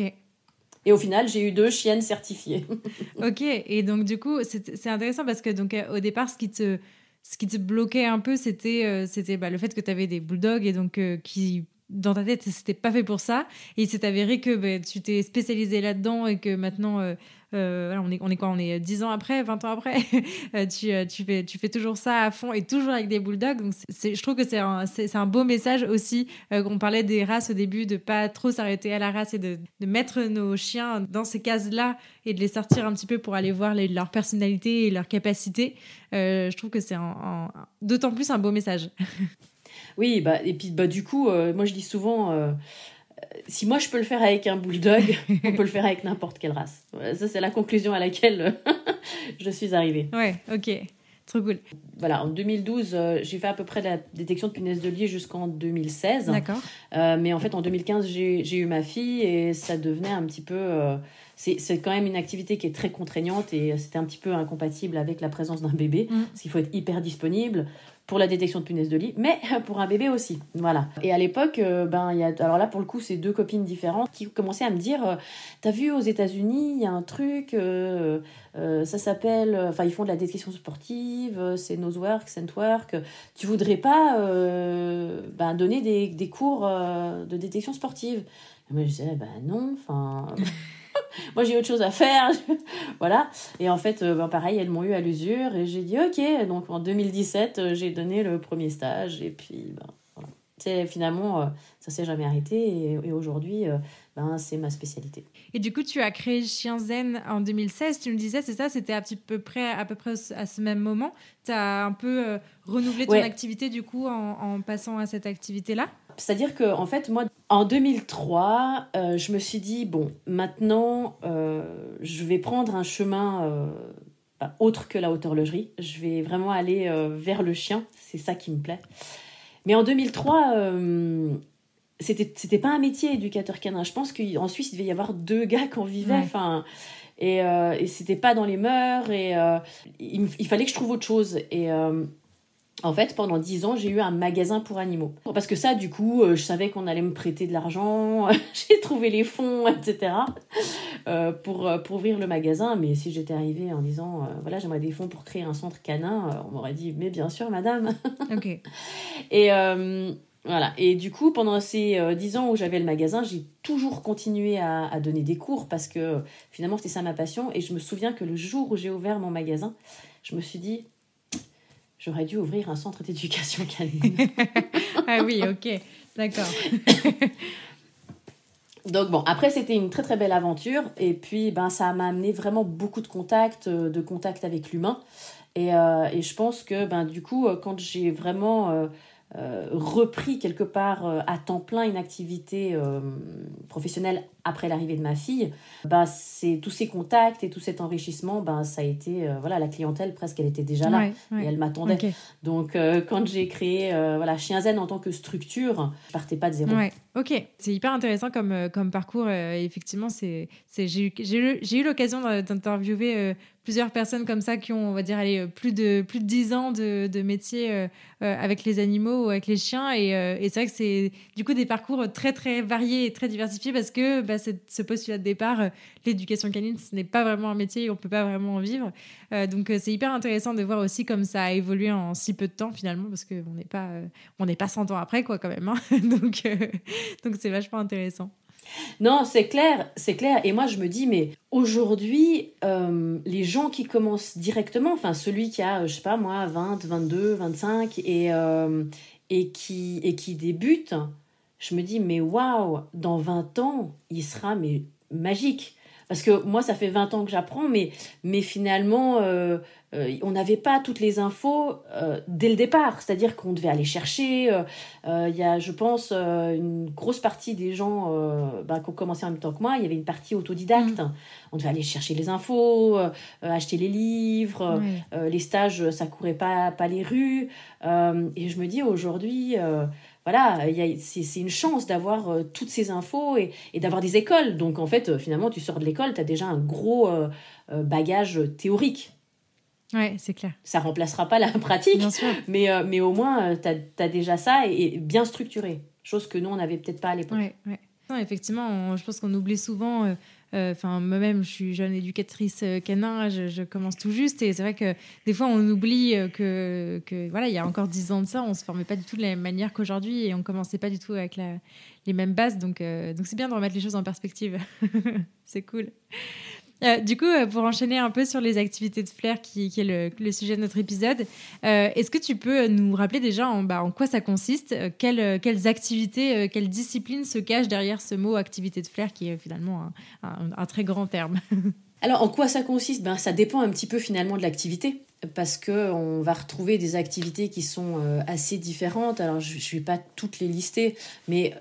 Et au final, j'ai eu deux chiennes certifiées. ok. Et donc, du coup, c'est intéressant parce que donc, au départ, ce qui te ce qui te bloquait un peu, c'était euh, c'était bah, le fait que tu avais des bulldogs et donc qui dans ta tête, c'était pas fait pour ça. Et il s'est avéré que bah, tu t'es spécialisé là-dedans et que maintenant, euh, euh, on, est, on est quoi On est 10 ans après, 20 ans après euh, tu, tu, fais, tu fais toujours ça à fond et toujours avec des bulldogs. Je trouve que c'est un, un beau message aussi. qu'on parlait des races au début, de pas trop s'arrêter à la race et de, de mettre nos chiens dans ces cases-là et de les sortir un petit peu pour aller voir leur personnalité et leur capacité. je trouve que c'est d'autant plus un beau message. Oui, bah, et puis bah, du coup, euh, moi je dis souvent, euh, si moi je peux le faire avec un bulldog, on peut le faire avec n'importe quelle race. Ça, c'est la conclusion à laquelle je suis arrivée. Ouais, ok. Trop cool. Voilà, en 2012, euh, j'ai fait à peu près la détection de punaises de lit jusqu'en 2016. D'accord. mais en fait, en 2015, j'ai eu ma fille et ça devenait un petit peu. C'est quand même une activité qui est très contraignante et c'était un petit peu incompatible avec la présence d'un bébé, mm. parce qu'il faut être hyper disponible pour la détection de punaises de lit, mais pour un bébé aussi. Voilà. Et à l'époque, euh, ben, il y a, alors là, pour le coup, c'est deux copines différentes qui commençaient à me dire euh, T'as vu aux États-Unis, il y a un truc, euh, ça s'appelle. Enfin, ils font de la détection sportive, c'est Nosework, Scentwork. Tu voudrais pas ben, donner des, des cours de détection sportive? Et Moi, je disais Ben non, enfin. moi j'ai autre chose à faire. voilà. Et en fait, euh, ben, pareil, elles m'ont eu à l'usure et j'ai dit ok. Donc en 2017, euh, j'ai donné le premier stage et puis ben, voilà. finalement, euh, ça s'est jamais arrêté et, aujourd'hui, ben, c'est ma spécialité. Et du coup, tu as créé Chien Zen en 2016. Tu me disais, c'est ça, c'était à, petit peu près, à peu près à ce même moment. Tu as un peu renouvelé ton activité du coup en, en passant à cette activité-là? C'est-à-dire que, en fait, moi, en 2003, euh, je me suis dit, bon, maintenant, euh, je vais prendre un chemin. Euh, autre que la haute horlogerie. Je vais vraiment aller vers le chien, c'est ça qui me plaît. Mais en 2003, c'était c'était pas un métier éducateur canin. Je pense qu'en Suisse, il devait y avoir deux gars qui en vivaient. Enfin, et, et c'était pas dans les mœurs. Et il, il, fallait que je trouve autre chose. Et en fait, pendant dix ans, j'ai eu un magasin pour animaux. Parce que ça, du coup, euh, je savais qu'on allait me prêter de l'argent, j'ai trouvé les fonds, etc. Euh, pour, euh, pour ouvrir le magasin. Mais si j'étais arrivée en disant, voilà, j'aimerais des fonds pour créer un centre canin, on m'aurait dit, mais bien sûr, madame. ok. Et voilà. Et du coup, pendant ces dix ans où j'avais le magasin, j'ai toujours continué à, à, donner des cours parce que finalement, c'était ça ma passion. Et je me souviens que le jour où j'ai ouvert mon magasin, je me suis dit, j'aurais dû ouvrir un centre d'éducation canine. ah oui, ok, d'accord. Donc bon, après c'était une très très belle aventure et puis ben ça m'a amené vraiment beaucoup de contacts, euh, de contacts avec l'humain et, euh, et, je pense que ben du coup euh, quand j'ai vraiment euh, repris quelque part à temps plein une activité professionnelle après l'arrivée de ma fille, bah, c'est tous ces contacts et tout cet enrichissement, bah, ça a été, voilà, la clientèle presque, elle était déjà là et elle m'attendait. Donc, quand j'ai créé voilà, Chien Zen en tant que structure, je partais pas de zéro. Ok, c'est hyper intéressant comme, comme parcours. effectivement, c'est, j'ai, eu, j'ai eu l'occasion d'interviewer plusieurs personnes comme ça qui ont, on va dire, allez, plus de plus de 10 ans de, de métier euh, euh, avec les animaux ou avec les chiens. Et, euh, et c'est vrai que c'est du coup des parcours très très variés et très diversifiés parce que bah, ce postulat de départ, l'éducation canine, ce n'est pas vraiment un métier on peut pas vraiment en vivre. donc c'est hyper intéressant de voir aussi comme ça a évolué en si peu de temps finalement parce qu'on n'est pas on pas 100 ans après quoi quand même. Hein. donc donc c'est vachement intéressant. Non, c'est clair, c'est clair. Et moi, je me dis, mais aujourd'hui, euh, les gens qui commencent directement, enfin, celui qui a, je sais pas moi, 20, 22, 25, et, euh, et, qui, et qui débute, je me dis, mais waouh, dans 20 ans, il sera mais, magique. Parce que moi, ça fait 20 ans que j'apprends, mais, mais finalement, euh, euh, on n'avait pas toutes les infos euh, dès le départ. C'est-à-dire qu'on devait aller chercher. Il y a, je pense, une grosse partie des gens bah, qui ont commencé en même temps que moi, il y avait une partie autodidacte. Mm. On devait aller chercher les infos, acheter les livres. les stages, ça courait pas, pas les rues. et je me dis aujourd'hui voilà, c'est une chance d'avoir euh, toutes ces infos et, d'avoir des écoles. Donc en fait, euh, finalement, tu sors de l'école, tu as déjà un gros euh, bagage théorique. Ouais, c'est clair. Ça remplacera pas la pratique, Mais, mais au moins, tu as, déjà ça et, bien structuré. Chose que nous, on n'avait peut-être pas à l'époque. Ouais, ouais. effectivement, je pense qu'on oublie souvent enfin, moi-même, je suis jeune éducatrice euh, canin, je, commence tout juste. Et c'est vrai que des fois, on oublie euh, que, voilà, il y a encore dix ans de ça, on se formait pas du tout de la même manière qu'aujourd'hui et on commençait pas du tout avec les mêmes bases. Donc, donc c'est bien de remettre les choses en perspective. c'est cool. Euh, du coup, euh, pour enchaîner un peu sur les activités de Flair, qui, est le, sujet de notre épisode, euh, est-ce que tu peux nous rappeler déjà en, bah, quoi ça consiste quelles, quelles, activités, quelles disciplines se cachent derrière ce mot activité de Flair, qui est finalement un, très grand terme Alors, en quoi ça consiste? Ben, Ça dépend un petit peu finalement de l'activité parce qu'on va retrouver des activités qui sont assez différentes. Alors, je ne vais pas toutes les lister, mais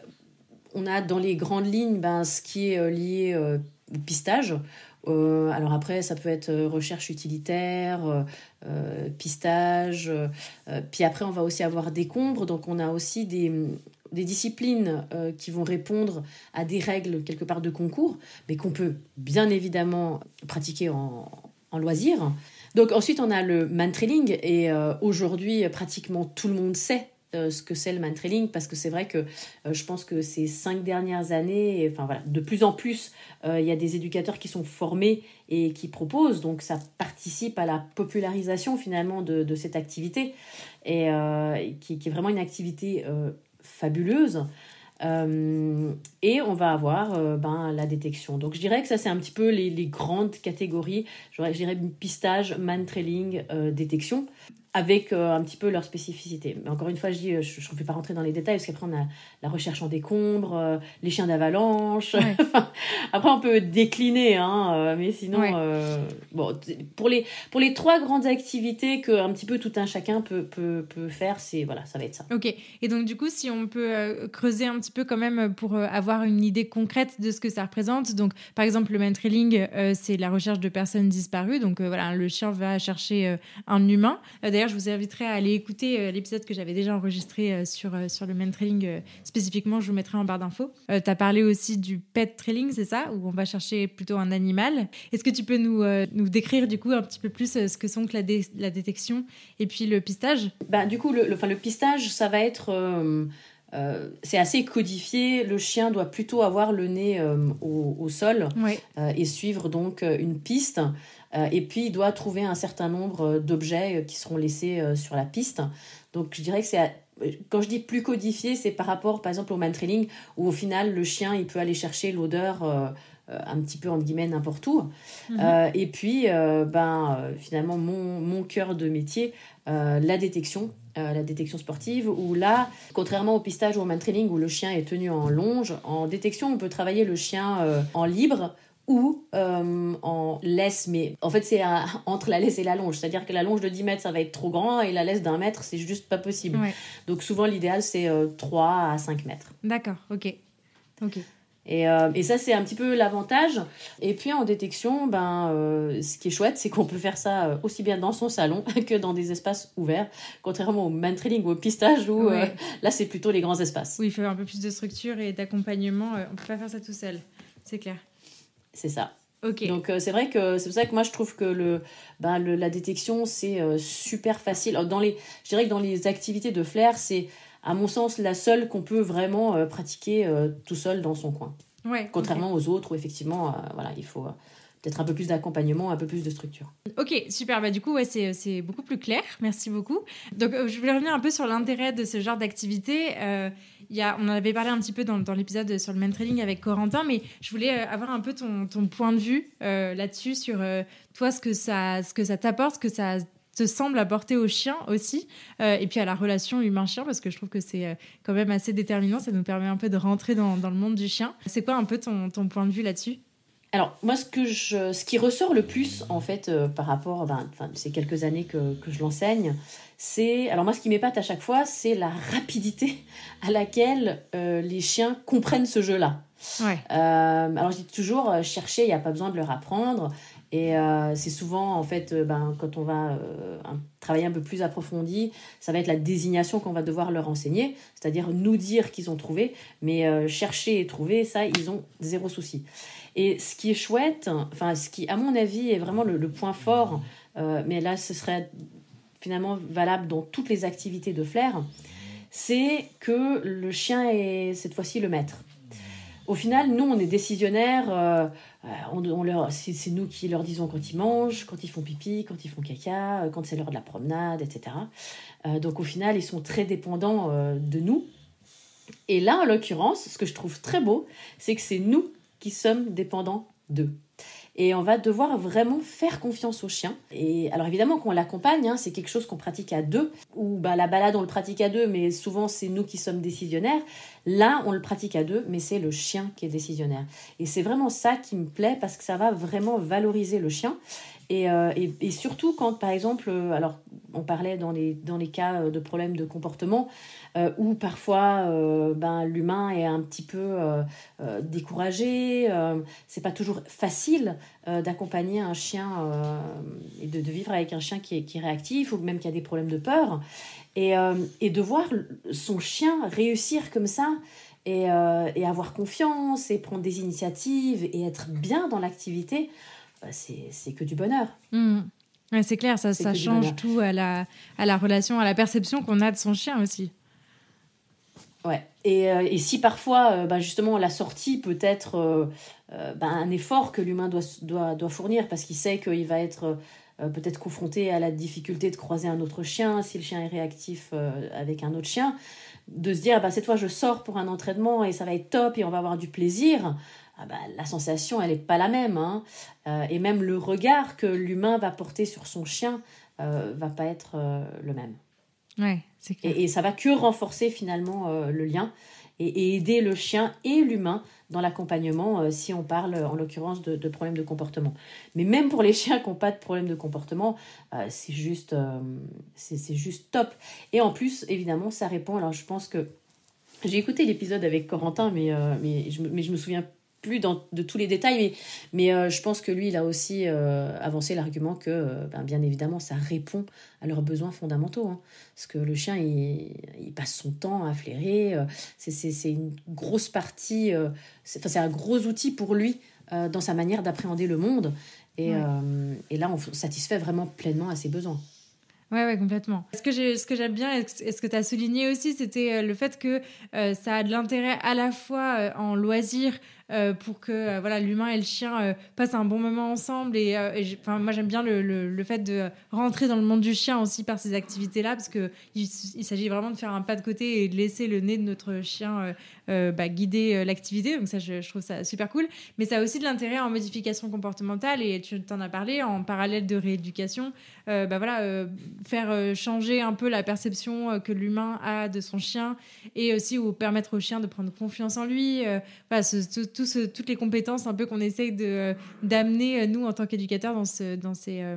on a dans les grandes lignes ben, ce qui est lié au pistage, euh, alors après, ça peut être euh, recherche utilitaire, euh, pistage. puis après, on va aussi avoir des combres. Donc on a aussi des, des disciplines qui vont répondre à des règles quelque part de concours, mais qu'on peut bien évidemment pratiquer en, en loisir. Donc ensuite, on a le man trailing et aujourd'hui, pratiquement tout le monde sait euh, ce que c'est le man trailing parce que c'est vrai que euh, je pense que ces cinq dernières années, enfin voilà, de plus en plus, euh, il y a des éducateurs qui sont formés et qui proposent, donc ça participe à la popularisation finalement de, cette activité et qui, qui, est vraiment une activité fabuleuse. et on va avoir ben, la détection. Donc je dirais que ça c'est un petit peu les, les grandes catégories. Je dirais pistage, man trailing, détection. Avec euh, un petit peu leur spécificité. Mais encore une fois, je dis, euh, je ne vais pas rentrer dans les détails parce qu'après on a la recherche en décombre, euh, les chiens d'avalanche. après on peut décliner, hein, mais sinon, bon, pour les pour les trois grandes activités que un petit peu tout un chacun peut peut, peut faire, c'est voilà, ça va être ça. Ok. Et donc du coup, si on peut creuser un petit peu quand même pour avoir une idée concrète de ce que ça représente. Donc par exemple, le main trailing, c'est la recherche de personnes disparues. Donc voilà, le chien va chercher un humain. D'ailleurs je vous inviterai à aller écouter euh, l'épisode que j'avais déjà enregistré euh, sur, euh, sur le main trailing spécifiquement. Je vous mettrai en barre d'infos. tu as parlé aussi du pet trailing, c'est ça? Où on va chercher plutôt un animal. Est-ce que tu peux nous, nous décrire du coup un petit peu plus ce que sont que la, la détection et puis le pistage? Bah, Du coup, le, le, le pistage, ça va être... c'est assez codifié. Le chien doit plutôt avoir le nez au, au, sol et suivre donc une piste. Euh, et puis, il doit trouver un certain nombre euh, d'objets euh, qui seront laissés sur la piste. Donc, je dirais que c'est quand je dis plus codifié, c'est par rapport, par exemple, au man trailing, où au final, le chien, il peut aller chercher l'odeur un petit peu, entre guillemets, n'importe où. Mhm. et puis, ben, finalement, mon, mon cœur de métier, la détection, la détection sportive, où là, contrairement au pistage ou au man trailing, où le chien est tenu en longe, en détection, on peut travailler le chien en libre ou euh, en laisse, mais en fait c'est entre la laisse et la longe, c'est-à-dire que la longe de 10 mètres ça va être trop grand et la laisse d'un mètre c'est juste pas possible. Donc souvent l'idéal c'est 3 euh, à 5 mètres. D'accord, ok. ok. Et, euh, et, ça, c'est un petit peu l'avantage. Et puis en détection, ben, ce qui est chouette, c'est qu'on peut faire ça aussi bien dans son salon que dans des espaces ouverts, contrairement au man trailing ou au pistage où là, c'est plutôt les grands espaces. Oui, il faut un peu plus de structure et d'accompagnement. on peut pas faire ça tout seul, c'est clair. C'est ça. Donc euh, c'est vrai que c'est pour ça que moi je trouve que le, ben, le la détection c'est euh, super facile. Dans les, je dirais que dans les activités de flair, c'est à mon sens la seule qu'on peut vraiment euh, pratiquer tout seul dans son coin. Ouais, Contrairement aux autres où effectivement voilà il faut peut-être un peu plus d'accompagnement, un peu plus de structure. Ok, super. Bah, du coup, ouais, c'est beaucoup plus clair. Merci beaucoup. Donc, je voulais revenir un peu sur l'intérêt de ce genre d'activité on en avait parlé un petit peu dans, l'épisode sur le main training avec Corentin, mais je voulais euh, avoir un peu ton, point de vue euh, là-dessus, sur euh, toi, ce que ça, ce que ça t'apporte, ce que ça te semble apporter au chien aussi, et puis à la relation humain-chien, parce que je trouve que c'est quand même assez déterminant, ça nous permet un peu de rentrer dans, le monde du chien. C'est quoi un peu ton, point de vue là-dessus? Alors moi, ce, que je, ce qui ressort le plus en fait par rapport, ben, ces quelques années que, que je l'enseigne, c'est alors moi ce qui m'épate à chaque fois, c'est la rapidité à laquelle euh, les chiens comprennent ce jeu-là. Euh, alors je dis toujours euh, chercher, il n'y a pas besoin de leur apprendre. Et c'est souvent, en fait, ben, quand on va travailler un peu plus approfondi, ça va être la désignation qu'on va devoir leur enseigner, c'est-à-dire nous dire qu'ils ont trouvé, mais chercher et trouver, ça, ils ont zéro souci. Et ce qui est chouette, enfin, ce qui, à mon avis, est vraiment le point fort, mais là, ce serait finalement valable dans toutes les activités de flair, c'est que le chien est cette fois-ci le maître. Au final, nous, on est décisionnaires, euh, on, leur, c'est, nous qui leur disons quand ils mangent, quand ils font pipi, quand ils font caca, euh, quand c'est l'heure de la promenade, etc. Euh, donc au final, ils sont très dépendants de nous. Et là, en l'occurrence, ce que je trouve très beau, c'est que c'est nous qui sommes dépendants d'eux. Et on va devoir vraiment faire confiance au chien. Et alors évidemment, qu'on l'accompagne, hein, c'est quelque chose qu'on pratique à deux, ou bah, la balade, on le pratique à deux, mais souvent c'est nous qui sommes décisionnaires. Là, on le pratique à deux, mais c'est le chien qui est décisionnaire. Et c'est vraiment ça qui me plaît parce que ça va vraiment valoriser le chien. Et, euh, et, surtout quand, par exemple, euh, alors on parlait dans les, dans les cas de problèmes de comportement, euh, où parfois ben, l'humain est un petit peu découragé, c'est pas toujours facile d'accompagner un chien et de, vivre avec un chien qui est, réactif ou même qui a des problèmes de peur. Et, de voir son chien réussir comme ça, et, avoir confiance et prendre des initiatives et être bien dans l'activité, bah, c'est que du bonheur. Mmh. c'est clair, ça, ça change tout à la, à la relation, à la perception qu'on a de son chien aussi. Ouais. Et, euh, et si parfois, euh, bah, justement, la sortie peut être euh, bah, un effort que l'humain doit, doit, doit, fournir parce qu'il sait qu'il va être peut-être confronté à la difficulté de croiser un autre chien, si le chien est réactif avec un autre chien, de se dire, bah, cette fois, je sors pour un entraînement et ça va être top et on va avoir du plaisir. Ah bah, la sensation, elle n'est pas la même. Hein. Euh, et même le regard que l'humain va porter sur son chien va pas être le même. Ouais, c'est clair. Et, et, ça va que renforcer finalement le lien et, aider le chien et l'humain dans l'accompagnement euh, si on parle en l'occurrence de, problèmes de comportement. Mais même pour les chiens qui n'ont pas de problème de comportement, euh, c'est juste, euh, c'est juste top. Et en plus, évidemment, ça répond. Alors je pense que j'ai écouté l'épisode avec Corentin, mais, mais, je, mais je me souviens plus dans, de tous les détails, mais, mais euh, je pense que lui, il a aussi euh, avancé l'argument que, euh, ben, bien évidemment, ça répond à leurs besoins fondamentaux. Hein. parce que le chien, il, il, passe son temps à flairer. c'est une grosse partie, c'est un gros outil pour lui dans sa manière d'appréhender le monde. Et, et là, on satisfait vraiment pleinement à ses besoins. Ouais, ouais, complètement. Ce que j'ai, ce que j'aime bien et ce que tu as souligné aussi, c'était le fait que ça a de l'intérêt à la fois en loisir euh, pour que euh, voilà l'humain et le chien euh, passent un bon moment ensemble. Et, enfin, moi, j'aime bien le, le, fait de rentrer dans le monde du chien aussi par ces activités-là, parce qu'il il, s'agit vraiment de faire un pas de côté et de laisser le nez de notre chien bah, guider l'activité. Donc ça, je, trouve ça super cool. Mais ça a aussi de l'intérêt en modification comportementale, et tu t'en as parlé, en parallèle de rééducation. bah voilà, faire changer un peu la perception que l'humain a de son chien, et aussi ou permettre au chien de prendre confiance en lui. Toutes les compétences un peu qu'on essaye euh, d'amener, euh, nous, en tant qu'éducateurs, dans, ce, dans ces euh,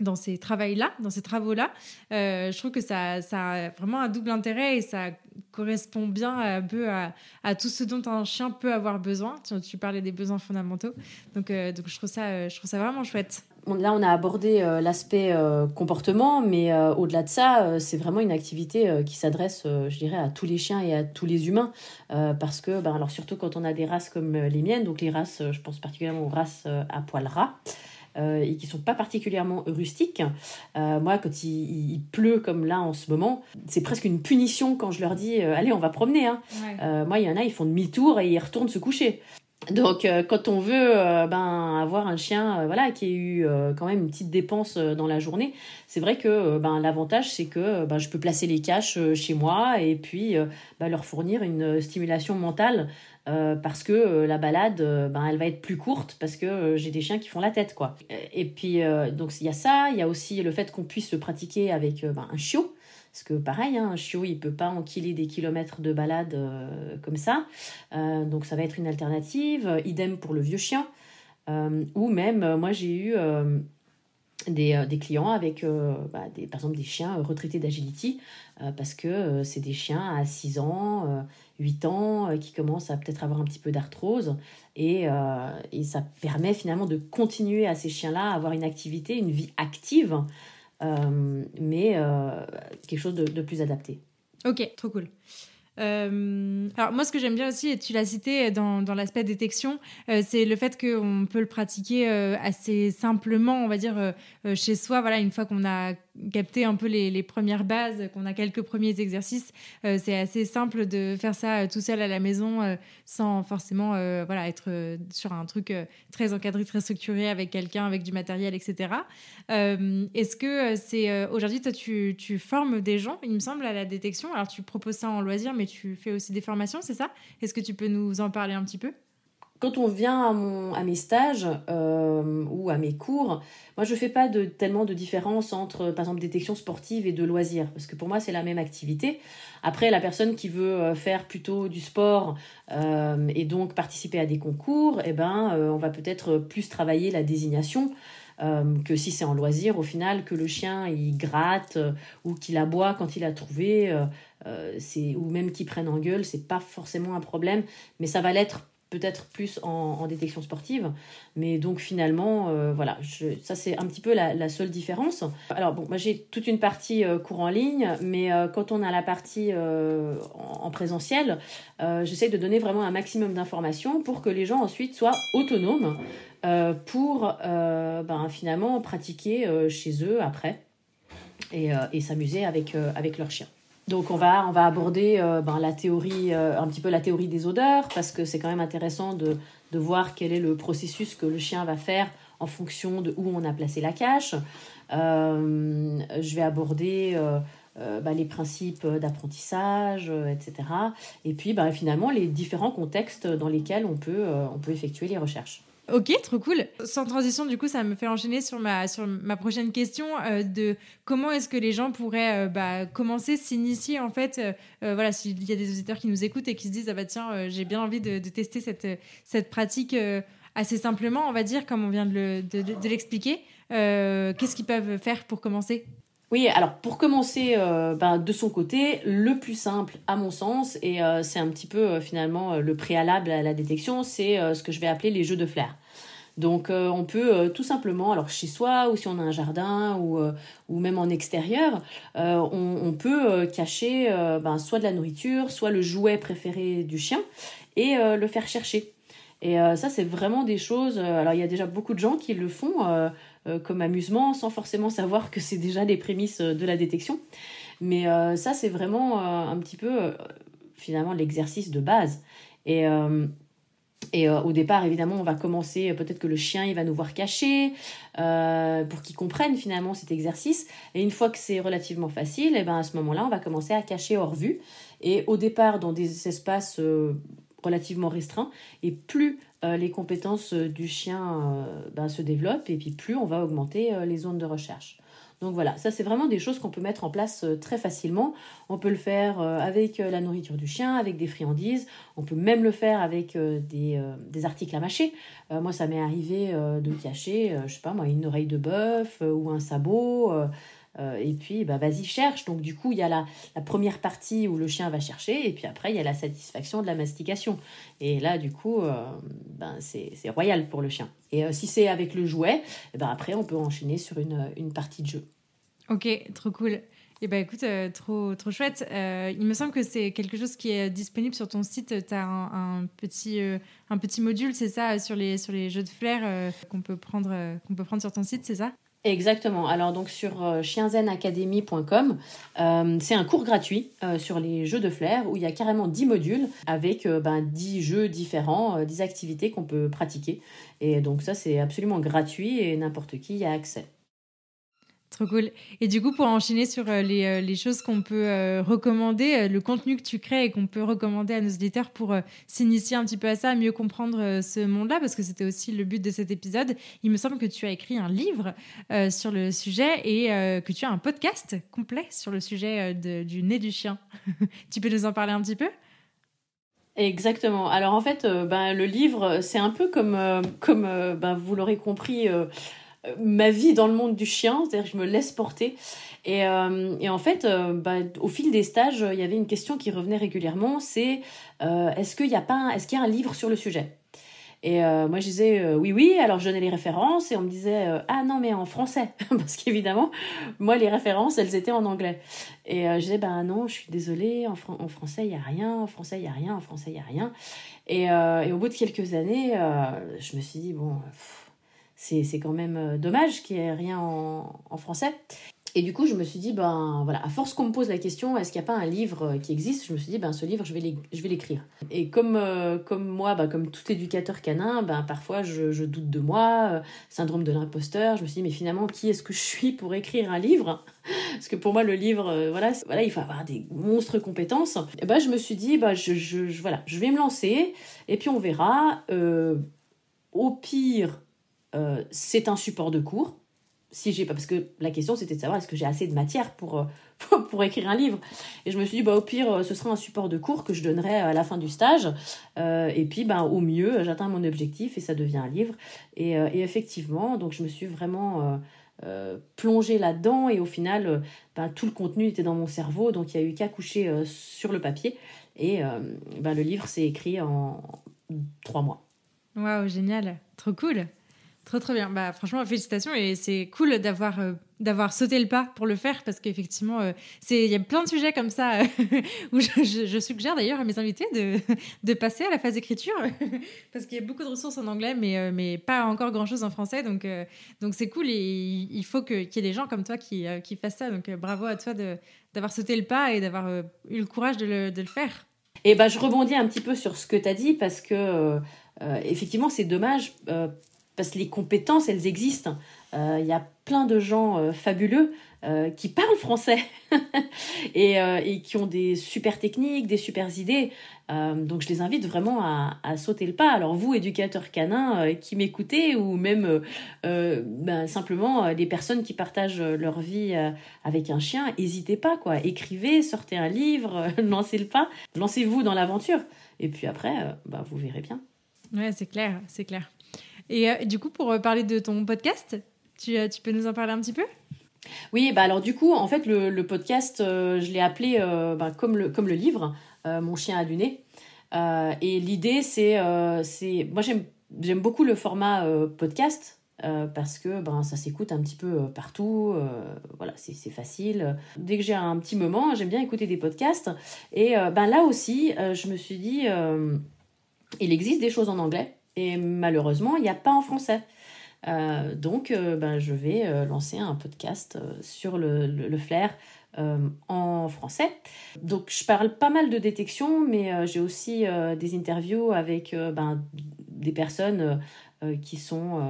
dans ces travaux-là, dans ces travaux-là, je trouve que ça, ça, a vraiment un double intérêt et ça correspond bien un peu à, à, tout ce dont un chien peut avoir besoin. Tu, tu parlais des besoins fondamentaux, donc, donc je, trouve ça, je trouve ça vraiment chouette là, on a abordé euh, l'aspect euh, comportement, mais euh, au-delà de ça, c'est vraiment une activité qui s'adresse, je dirais, à tous les chiens et à tous les humains. parce que, ben, alors surtout quand on a des races comme les miennes, donc les races, je pense particulièrement aux races à poil ras, et qui sont pas particulièrement rustiques. moi, quand il, pleut comme là en ce moment, c'est presque une punition quand je leur dis allez, on va promener. Hein. moi, il y en a, ils font demi-tour et ils retournent se coucher. Donc, euh, quand on veut euh, ben, avoir un chien euh, voilà, qui ait eu quand même une petite dépense dans la journée, c'est vrai que ben, l'avantage, c'est que ben, je peux placer les caches chez moi et puis ben, leur fournir une stimulation mentale parce que la balade, ben, elle va être plus courte parce que j'ai des chiens qui font la tête. quoi. Et puis, donc, il y a ça, il y a aussi le fait qu'on puisse pratiquer avec ben, un chiot. Parce que pareil, hein, un chiot, il peut pas enquiler des kilomètres de balade euh, comme ça. Euh, donc ça va être une alternative. Idem pour le vieux chien. Euh, ou même, moi j'ai eu des, clients avec, bah, des, par exemple, des chiens retraités d'agility. parce que c'est des chiens à 6 ans, 8 ans, qui commencent à peut-être avoir un petit peu d'arthrose. Et, ça permet finalement de continuer à ces chiens-là à avoir une activité, une vie active. Euh, mais euh, quelque chose de, plus adapté. Ok, trop cool. Euh, alors moi, ce que j'aime bien aussi, et tu l'as cité dans, dans l'aspect détection, c'est le fait qu'on peut le pratiquer assez simplement, on va dire, chez soi. Voilà, une fois qu'on a capté un peu les, les premières bases, qu'on a quelques premiers exercices, c'est assez simple de faire ça tout seul à la maison, sans forcément, voilà, être sur un truc très encadré, très structuré avec quelqu'un, avec du matériel, etc. Est-ce que c'est aujourd'hui, toi, tu, tu formes des gens, il me semble, à la détection? Alors tu proposes ça en loisir, mais tu fais aussi des formations, c'est ça? Est-ce que tu peux nous en parler un petit peu? Quand on vient à, mes stages euh, ou à mes cours, moi je fais pas de, tellement de différence entre par exemple détection sportive et de loisirs, parce que pour moi c'est la même activité. Après, la personne qui veut euh, faire plutôt du sport euh, et donc participer à des concours, eh ben, on va peut-être plus travailler la désignation. que si c'est en loisir, au final, que le chien il gratte ou qu'il aboie quand il a trouvé, euh, ou même qu'ils prennent en gueule, c'est pas forcément un problème, mais ça va l'être peut-être plus en, détection sportive. Mais donc finalement, euh, voilà, ça c'est un petit peu la, seule différence. Alors bon, moi j'ai toute une partie euh, cours en ligne, mais quand on a la partie en, présentiel, j'essaie de donner vraiment un maximum d'informations pour que les gens ensuite soient autonomes pour ben, finalement pratiquer chez eux après et, et s'amuser avec, avec leur chien. Donc on va, aborder euh, ben, la théorie, euh, un petit peu la théorie des odeurs, parce que c'est quand même intéressant de, voir quel est le processus que le chien va faire en fonction de où on a placé la cache. Euh, je vais aborder ben, les principes d'apprentissage, etc. Et puis ben, finalement les différents contextes dans lesquels on peut effectuer les recherches. Ok, trop cool. Sans transition, du coup, ça me fait enchaîner sur ma, sur ma prochaine question euh, de comment est-ce que les gens pourraient euh, bah, commencer, s'initier en fait. Euh, voilà, s'il y a des auditeurs qui nous écoutent et qui se disent ah bah tiens, j'ai bien envie de, tester cette, cette pratique assez simplement, on va dire, comme on vient de, de l'expliquer. Qu'est-ce qu'ils peuvent faire pour commencer? Oui, alors pour commencer ben, de son côté, le plus simple à mon sens, et c'est un petit peu finalement le préalable à la détection, c'est ce que je vais appeler les jeux de flair. Donc on peut tout simplement, alors chez soi ou si on a un jardin ou, ou même en extérieur, on, peut cacher ben, soit de la nourriture, soit le jouet préféré du chien et le faire chercher. Et ça, c'est vraiment des choses. alors, il y a déjà beaucoup de gens qui le font. Euh, comme amusement sans forcément savoir que c'est déjà les prémices euh, de la détection. Mais euh, ça, c'est vraiment un petit peu finalement l'exercice de base. Et, au départ, évidemment, on va commencer, peut-être que le chien, il va nous voir cacher, pour qu'il comprenne finalement cet exercice. Et une fois que c'est relativement facile, et ben, à ce moment-là, on va commencer à cacher hors vue. Et au départ, dans des espaces relativement restreints, et plus euh, les compétences euh, du chien euh, ben, se développent et puis plus on va augmenter les zones de recherche. Donc voilà, ça c'est vraiment des choses qu'on peut mettre en place très facilement. On peut le faire avec la nourriture du chien, avec des friandises. On peut même le faire avec des, des articles à mâcher. moi, ça m'est arrivé de cacher, je sais pas moi, une oreille de bœuf ou un sabot. Euh, et puis, bah, vas-y, cherche. Donc, du coup, il y a la, première partie où le chien va chercher, et puis après, il y a la satisfaction de la mastication. Et là, du coup, euh, ben, c'est royal pour le chien. Et euh, si c'est avec le jouet, eh ben, après, on peut enchaîner sur une, partie de jeu. Ok, trop cool. Eh ben écoute, trop, trop chouette. il me semble que c'est quelque chose qui est disponible sur ton site. Tu as un, petit, un petit module, c'est ça, sur les, sur les jeux de flair qu'on peut, prendre, qu'on peut prendre sur ton site, c'est ça? Exactement. Alors donc sur euh, chienzenacademy.com, euh, c'est un cours gratuit euh, sur les jeux de flair où il y a carrément 10 modules avec ben, 10 jeux différents, 10 activités qu'on peut pratiquer. Et donc ça c'est absolument gratuit et n'importe qui y a accès. Trop cool. Et du coup, pour enchaîner sur euh, euh, les, choses qu'on peut euh, recommander, le contenu que tu crées et qu'on peut recommander à nos éditeurs pour s'initier un petit peu à ça, mieux comprendre ce monde-là, parce que c'était aussi le but de cet épisode. Il me semble que tu as écrit un livre sur le sujet et que tu as un podcast complet sur le sujet du nez du chien. tu peux nous en parler un petit peu? Exactement. Alors en fait, ben, le livre, c'est un peu comme, comme ben, vous l'aurez compris ma vie dans le monde du chien, c'est-à-dire je me laisse porter. Et, euh, et en fait, euh, bah, au fil des stages, il y avait une question qui revenait régulièrement, c'est euh, est-ce qu'il y a pas, est-ce qu'il y a un livre sur le sujet? Et moi, je disais oui, oui. Alors, je donnais les références et on me disait ah non, mais en français, parce qu'évidemment, moi, les références, elles étaient en anglais. Et je disais ben non, je suis désolée, en, français, il y a rien, en français, il y a rien, en français, il y a rien. Et, et, au bout de quelques années, je me suis dit bon c'est quand même euh, dommage qu'il n'y ait rien en, français. Et du coup, je me suis dit, ben voilà, à force qu'on me pose la question, est-ce qu'il n'y a pas un livre euh, qui existe Je me suis dit, ben ce livre, je vais l'écrire. Et comme, euh, comme moi, ben, comme tout éducateur canin, ben parfois je, doute de moi, syndrome de l'imposteur. Je me suis dit, mais finalement, qui est-ce que je suis pour écrire un livre? Parce que pour moi, le livre, voilà, voilà, il faut avoir des monstres compétences. Et ben je me suis dit, ben je, je, voilà, je vais me lancer, et puis on verra. au pire, euh, c'est un support de cours. Si j'ai pas, parce que la question c'était de savoir est-ce que j'ai assez de matière pour, euh, pour, écrire un livre? Et je me suis dit, bah, au pire, euh, ce sera un support de cours que je donnerai à la fin du stage. et puis, bah, au mieux, j'atteins mon objectif et ça devient un livre. Et, effectivement, donc je me suis vraiment plongée là-dedans. Et au final, bah, tout le contenu était dans mon cerveau. Donc, il n'y a eu qu'à coucher sur le papier. Et bah, le livre s'est écrit en trois mois. Waouh, génial. Trop cool. Trop trop bien. Bah franchement félicitations et c'est cool d'avoir euh, d'avoir sauté le pas pour le faire parce qu'effectivement euh, il y a plein de sujets comme ça euh, où je, suggère d'ailleurs à mes invités de, de passer à la phase d'écriture parce qu'il y a beaucoup de ressources en anglais mais mais pas encore grand chose en français donc donc c'est cool et il faut qu'il y ait des gens comme toi qui, qui fassent ça donc bravo à toi d'avoir sauté le pas et d'avoir eu le courage de le, de le faire. Et bah je rebondis un petit peu sur ce que tu as dit parce que effectivement c'est dommage parce que les compétences, elles existent. Il y a plein de gens fabuleux qui parlent français et, qui ont des super techniques, des super idées. Euh, donc je les invite vraiment à, sauter le pas. Alors vous, éducateurs canins euh, qui m'écoutez, ou même euh, ben, simplement des personnes qui partagent leur vie avec un chien, n'hésitez pas, quoi. Écrivez, sortez un livre, lancez le pas, lancez-vous dans l'aventure. Et puis après, ben, vous verrez bien. Ouais, c'est clair, c'est clair. Et du coup, pour parler de ton podcast, tu, tu peux nous en parler un petit peu? Oui, bah alors du coup, en fait, le, podcast, je l'ai appelé ben, comme, le, comme le livre. Euh, mon chien a du nez. Euh, et l'idée, c'est, euh, moi j'aime, beaucoup le format podcast. parce que ben, ça s'écoute un petit peu partout, voilà, c'est facile. Dès que j'ai un petit moment, j'aime bien écouter des podcasts. Et ben, là aussi, je me suis dit, il existe des choses en anglais, et malheureusement, il n'y a pas en français. donc, ben, je vais lancer un podcast sur le, flair euh, en français. Donc je parle pas mal de détection, mais euh, j'ai aussi euh, des interviews avec ben, des personnes qui sont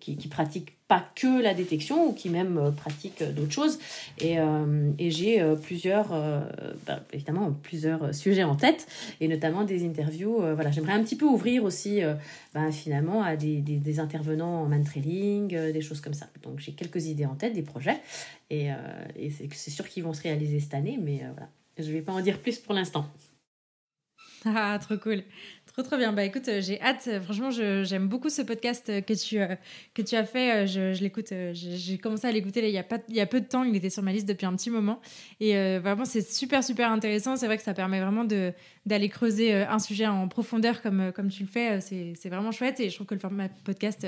qui, pratiquent pas que la détection ou qui même pratiquent d'autres choses. Et, et j'ai plusieurs, ben, évidemment, plusieurs sujets en tête, et notamment des interviews. voilà, j'aimerais un petit peu ouvrir aussi, ben, finalement, à des, intervenants en man trailing, des choses comme ça. Donc j'ai quelques idées en tête, des projets, et, euh, et c'est sûr qu'ils vont se réaliser cette année, mais euh, voilà. Je ne vais pas en dire plus pour l'instant. Ah, trop cool. Trop, trop bien. Bah écoute, euh, j'ai hâte. Franchement, j'aime beaucoup ce podcast que tu, que tu as fait. Je, l'écoute. J'ai commencé à l'écouter il, y a il y a peu de temps. Il était sur ma liste depuis un petit moment. Et vraiment, c'est super, super intéressant. C'est vrai que ça permet vraiment d'aller creuser un sujet en profondeur comme, comme tu le fais. C'est vraiment chouette. Et je trouve que le format podcast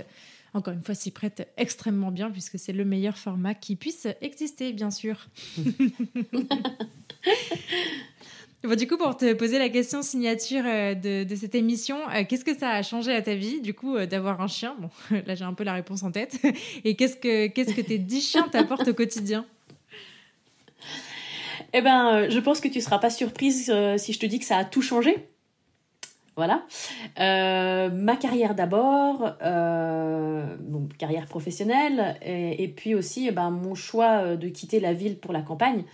encore une fois, s'y prête extrêmement bien puisque c'est le meilleur format qui puisse exister, bien sûr. Bon, du coup, pour te poser la question signature euh, de, cette émission, euh, qu'est-ce que ça a changé à ta vie, du coup, euh, d'avoir un chien? Bon, là, j'ai un peu la réponse en tête. Et qu'est-ce que, tes dix chiens t'apportent au quotidien? Eh ben, je pense que tu seras pas surprise si je te dis que ça a tout changé. Voilà. Ma carrière d'abord, carrière professionnelle, et, puis aussi eh ben, mon choix de quitter la ville pour la campagne,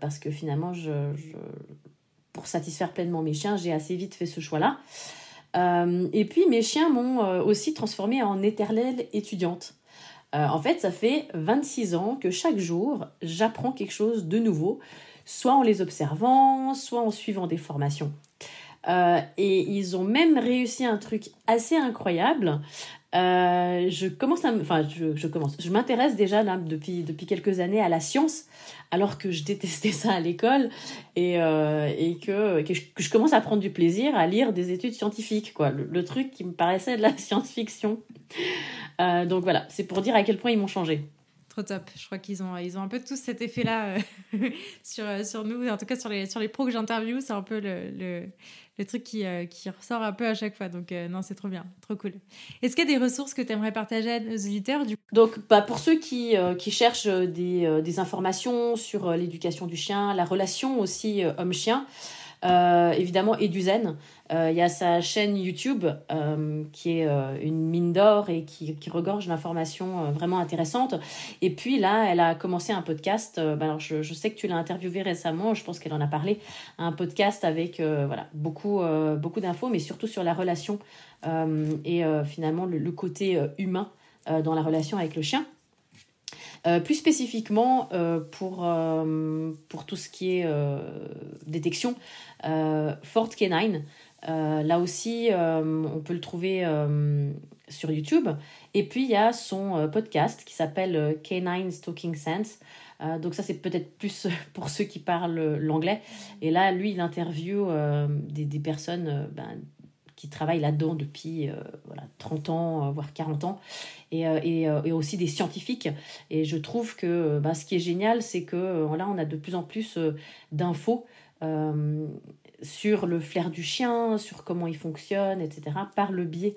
parce que finalement, je, pour satisfaire pleinement mes chiens, j'ai assez vite fait ce choix-là. et puis mes chiens m'ont aussi transformée en éternelle étudiante. en fait, ça fait 26 ans que chaque jour, j'apprends quelque chose de nouveau, soit en les observant, soit en suivant des formations. Euh, et ils ont même réussi un truc assez incroyable. Euh, je commence enfin, je, commence. Je m'intéresse déjà depuis depuis quelques années à la science, alors que je détestais ça à l'école et euh, et que, je, commence à prendre du plaisir à lire des études scientifiques, quoi. Le, truc qui me paraissait de la science-fiction. donc voilà, c'est pour dire à quel point ils m'ont changé trop top. Je crois qu'ils ont, ils ont un peu tous cet effet-là sur, sur nous, en tout cas sur les, sur les pros que j'interviewe, c'est un peu le truc qui, euh, qui, ressort un peu à chaque fois. Donc, euh, non, c'est trop bien, trop cool. Est-ce qu'il y a des ressources que tu aimerais partager à nos auditeurs du Donc, bah, pour ceux qui, euh, qui cherchent des, des, informations sur l'éducation du chien, la relation aussi homme-chien, évidemment, Eduzen. Euh, il y a sa chaîne YouTube euh, qui est euh, une mine d'or et qui, regorge d'informations vraiment intéressantes. Et puis là, elle a commencé un podcast. Bah, alors je, sais que tu l'as interviewé récemment, je pense qu'elle en a parlé, un podcast avec voilà, beaucoup, beaucoup d'infos, mais surtout sur la relation et finalement le, le côté humain dans la relation avec le chien. Euh, plus spécifiquement, euh, pour, euh, pour tout ce qui est détection, Fort K9, là aussi, on peut le trouver sur YouTube. Et puis, il y a son podcast qui s'appelle K9 Talking Sense. donc ça, c'est peut-être plus pour ceux qui parlent l'anglais. Et là, lui, il interviewe des, des, personnes ben, qui travaillent là-dedans depuis voilà, 30 ans, voire 40 ans et, euh, et, euh, aussi des scientifiques. Et je trouve que bah, ce qui est génial, c'est que euh, là, on a de plus en plus d'infos sur le flair du chien, sur comment il fonctionne, etc., par le biais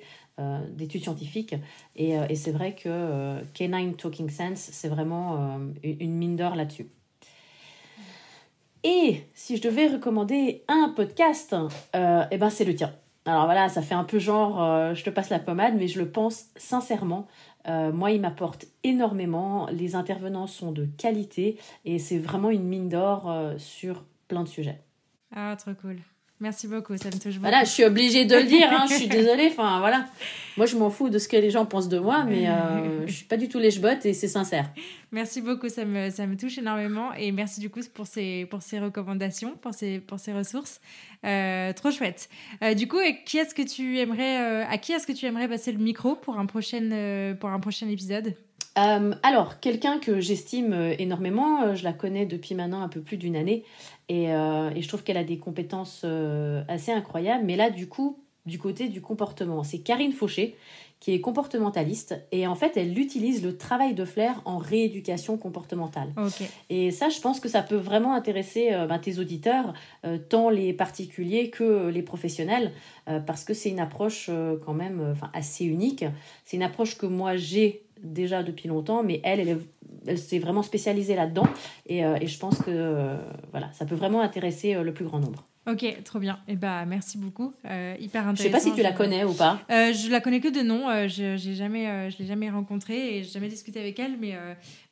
d'études scientifiques. Et, et c'est vrai que K9 Talking Sense, c'est vraiment une mine d'or là-dessus. Et si je devais recommander un podcast, euh, eh ben c'est le tien. Alors voilà, ça fait un peu genre je te passe la pommade, mais je le pense sincèrement. moi, il m'apporte énormément. Les intervenants sont de qualité et c'est vraiment une mine d'or sur plein de sujets. Ah, trop cool. Merci beaucoup, ça me touche beaucoup. Voilà, je suis obligée de le dire, hein, je suis désolée. Enfin, voilà. Moi, je m'en fous de ce que les gens pensent de moi, mais euh, je suis pas du tout les bottes et c'est sincère. Merci beaucoup, ça me, ça me touche énormément. Et merci du coup pour ces, pour ces recommandations, pour ces, pour ces ressources. Euh, trop chouette. Euh, du coup, qui est-ce que tu aimerais, euh, à qui est-ce que tu aimerais passer le micro pour un prochain, pour un prochain épisode? Alors, quelqu'un que j'estime énormément, je la connais depuis maintenant un peu plus d'une année, euh, et, je trouve qu'elle a des compétences euh, assez incroyables. Mais là, du coup, du côté du comportement, c'est Karine Fauché qui est comportementaliste et en fait elle utilise le travail de flair en rééducation comportementale. Et ça je pense que ça peut vraiment intéresser euh, ben, tes auditeurs, tant les particuliers que les professionnels, parce que c'est une approche quand même assez unique. C'est une approche que moi j'ai déjà depuis longtemps, mais elle, elle, elle s'est vraiment spécialisée là-dedans. Et, euh, et, je pense que euh, voilà, ça peut vraiment intéresser euh, le plus grand nombre. Ok, trop bien. Et eh bah merci beaucoup, hyper intéressant. Je sais pas si tu la connais ou pas. je la connais que de nom. je j'ai jamais, je l'ai jamais rencontrée et j'ai jamais discuté avec elle, mais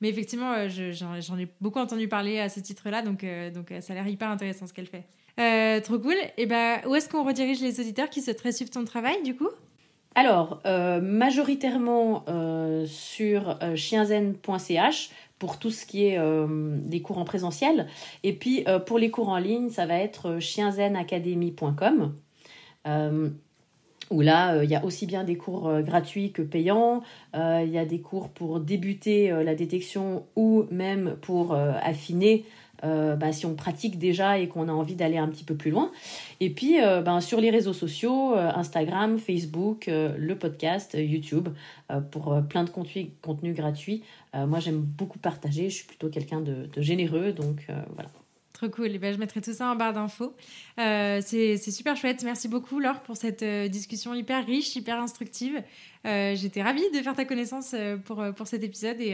mais effectivement, j'en ai beaucoup entendu parler à ce titre-là, donc donc ça a l'air hyper intéressant ce qu'elle fait. trop cool. Et eh bah où est-ce qu'on redirige les auditeurs qui souhaiteraient suivre ton travail du coup? Alors, euh, majoritairement euh, sur euh, chienzen.ch pour tout ce qui est des cours en présentiel. Et puis pour les cours en ligne, ça va être chienzenacademy.com. où là, il y a aussi bien des cours gratuits que payants. Il y a des cours pour débuter la détection ou même pour affiner euh, bah, si on pratique déjà et qu'on a envie d'aller un petit peu plus loin. Et puis euh, ben, sur les réseaux sociaux, euh, Instagram, Facebook, le podcast, YouTube, pour plein de contenus, contenus gratuits. moi j'aime beaucoup partager, je suis plutôt quelqu'un de, généreux, donc voilà. Trop cool. Eh ben, je mettrai tout ça en barre d'infos. C'est super chouette. Merci beaucoup, Laure, pour cette discussion hyper riche, hyper instructive. Euh, j'étais ravie de faire ta connaissance pour, pour cet épisode. Et,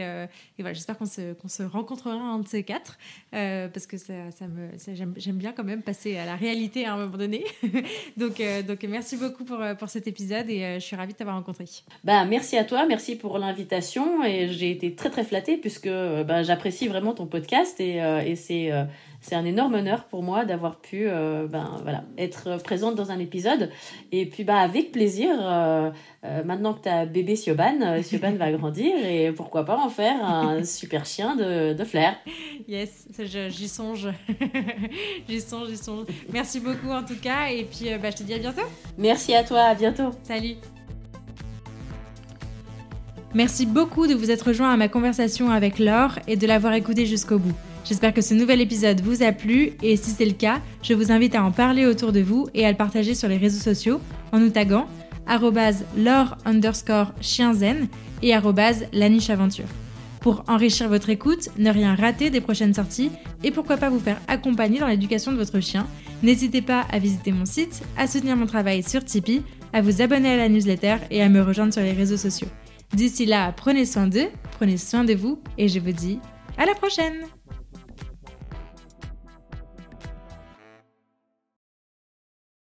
voilà, j'espère qu'on se, qu'on se rencontrera un de ces quatre. parce que ça, ça me, j'aime bien quand même passer à la réalité à un moment donné. donc, donc, merci beaucoup pour, pour cet épisode. Et je suis ravie de t'avoir rencontré. Bah, merci à toi. Merci pour l'invitation. Et j'ai été très, très flattée puisque bah, j'apprécie vraiment ton podcast. Et, et c'est c'est un énorme honneur pour moi d'avoir pu euh, ben, voilà, être présente dans un épisode. Et puis bah, avec plaisir, euh, euh, maintenant que tu as bébé Sioban, Sioban va grandir et pourquoi pas en faire un super chien de, de flair. Yes, j'y songe. j'y songe, j'y songe. Merci beaucoup en tout cas et puis bah, je te dis à bientôt. Merci à toi, à bientôt. Salut. Merci beaucoup de vous être rejoint à ma conversation avec Laure et de l'avoir écouté jusqu'au bout. J'espère que ce nouvel épisode vous a plu et si c'est le cas, je vous invite à en parler autour de vous et à le partager sur les réseaux sociaux en nous taguant lore underscore chienzen et la niche aventure. Pour enrichir votre écoute, ne rien rater des prochaines sorties et pourquoi pas vous faire accompagner dans l'éducation de votre chien, n'hésitez pas à visiter mon site, à soutenir mon travail sur Tipeee, à vous abonner à la newsletter et à me rejoindre sur les réseaux sociaux. D'ici là, prenez soin d'eux, prenez soin de vous et je vous dis à la prochaine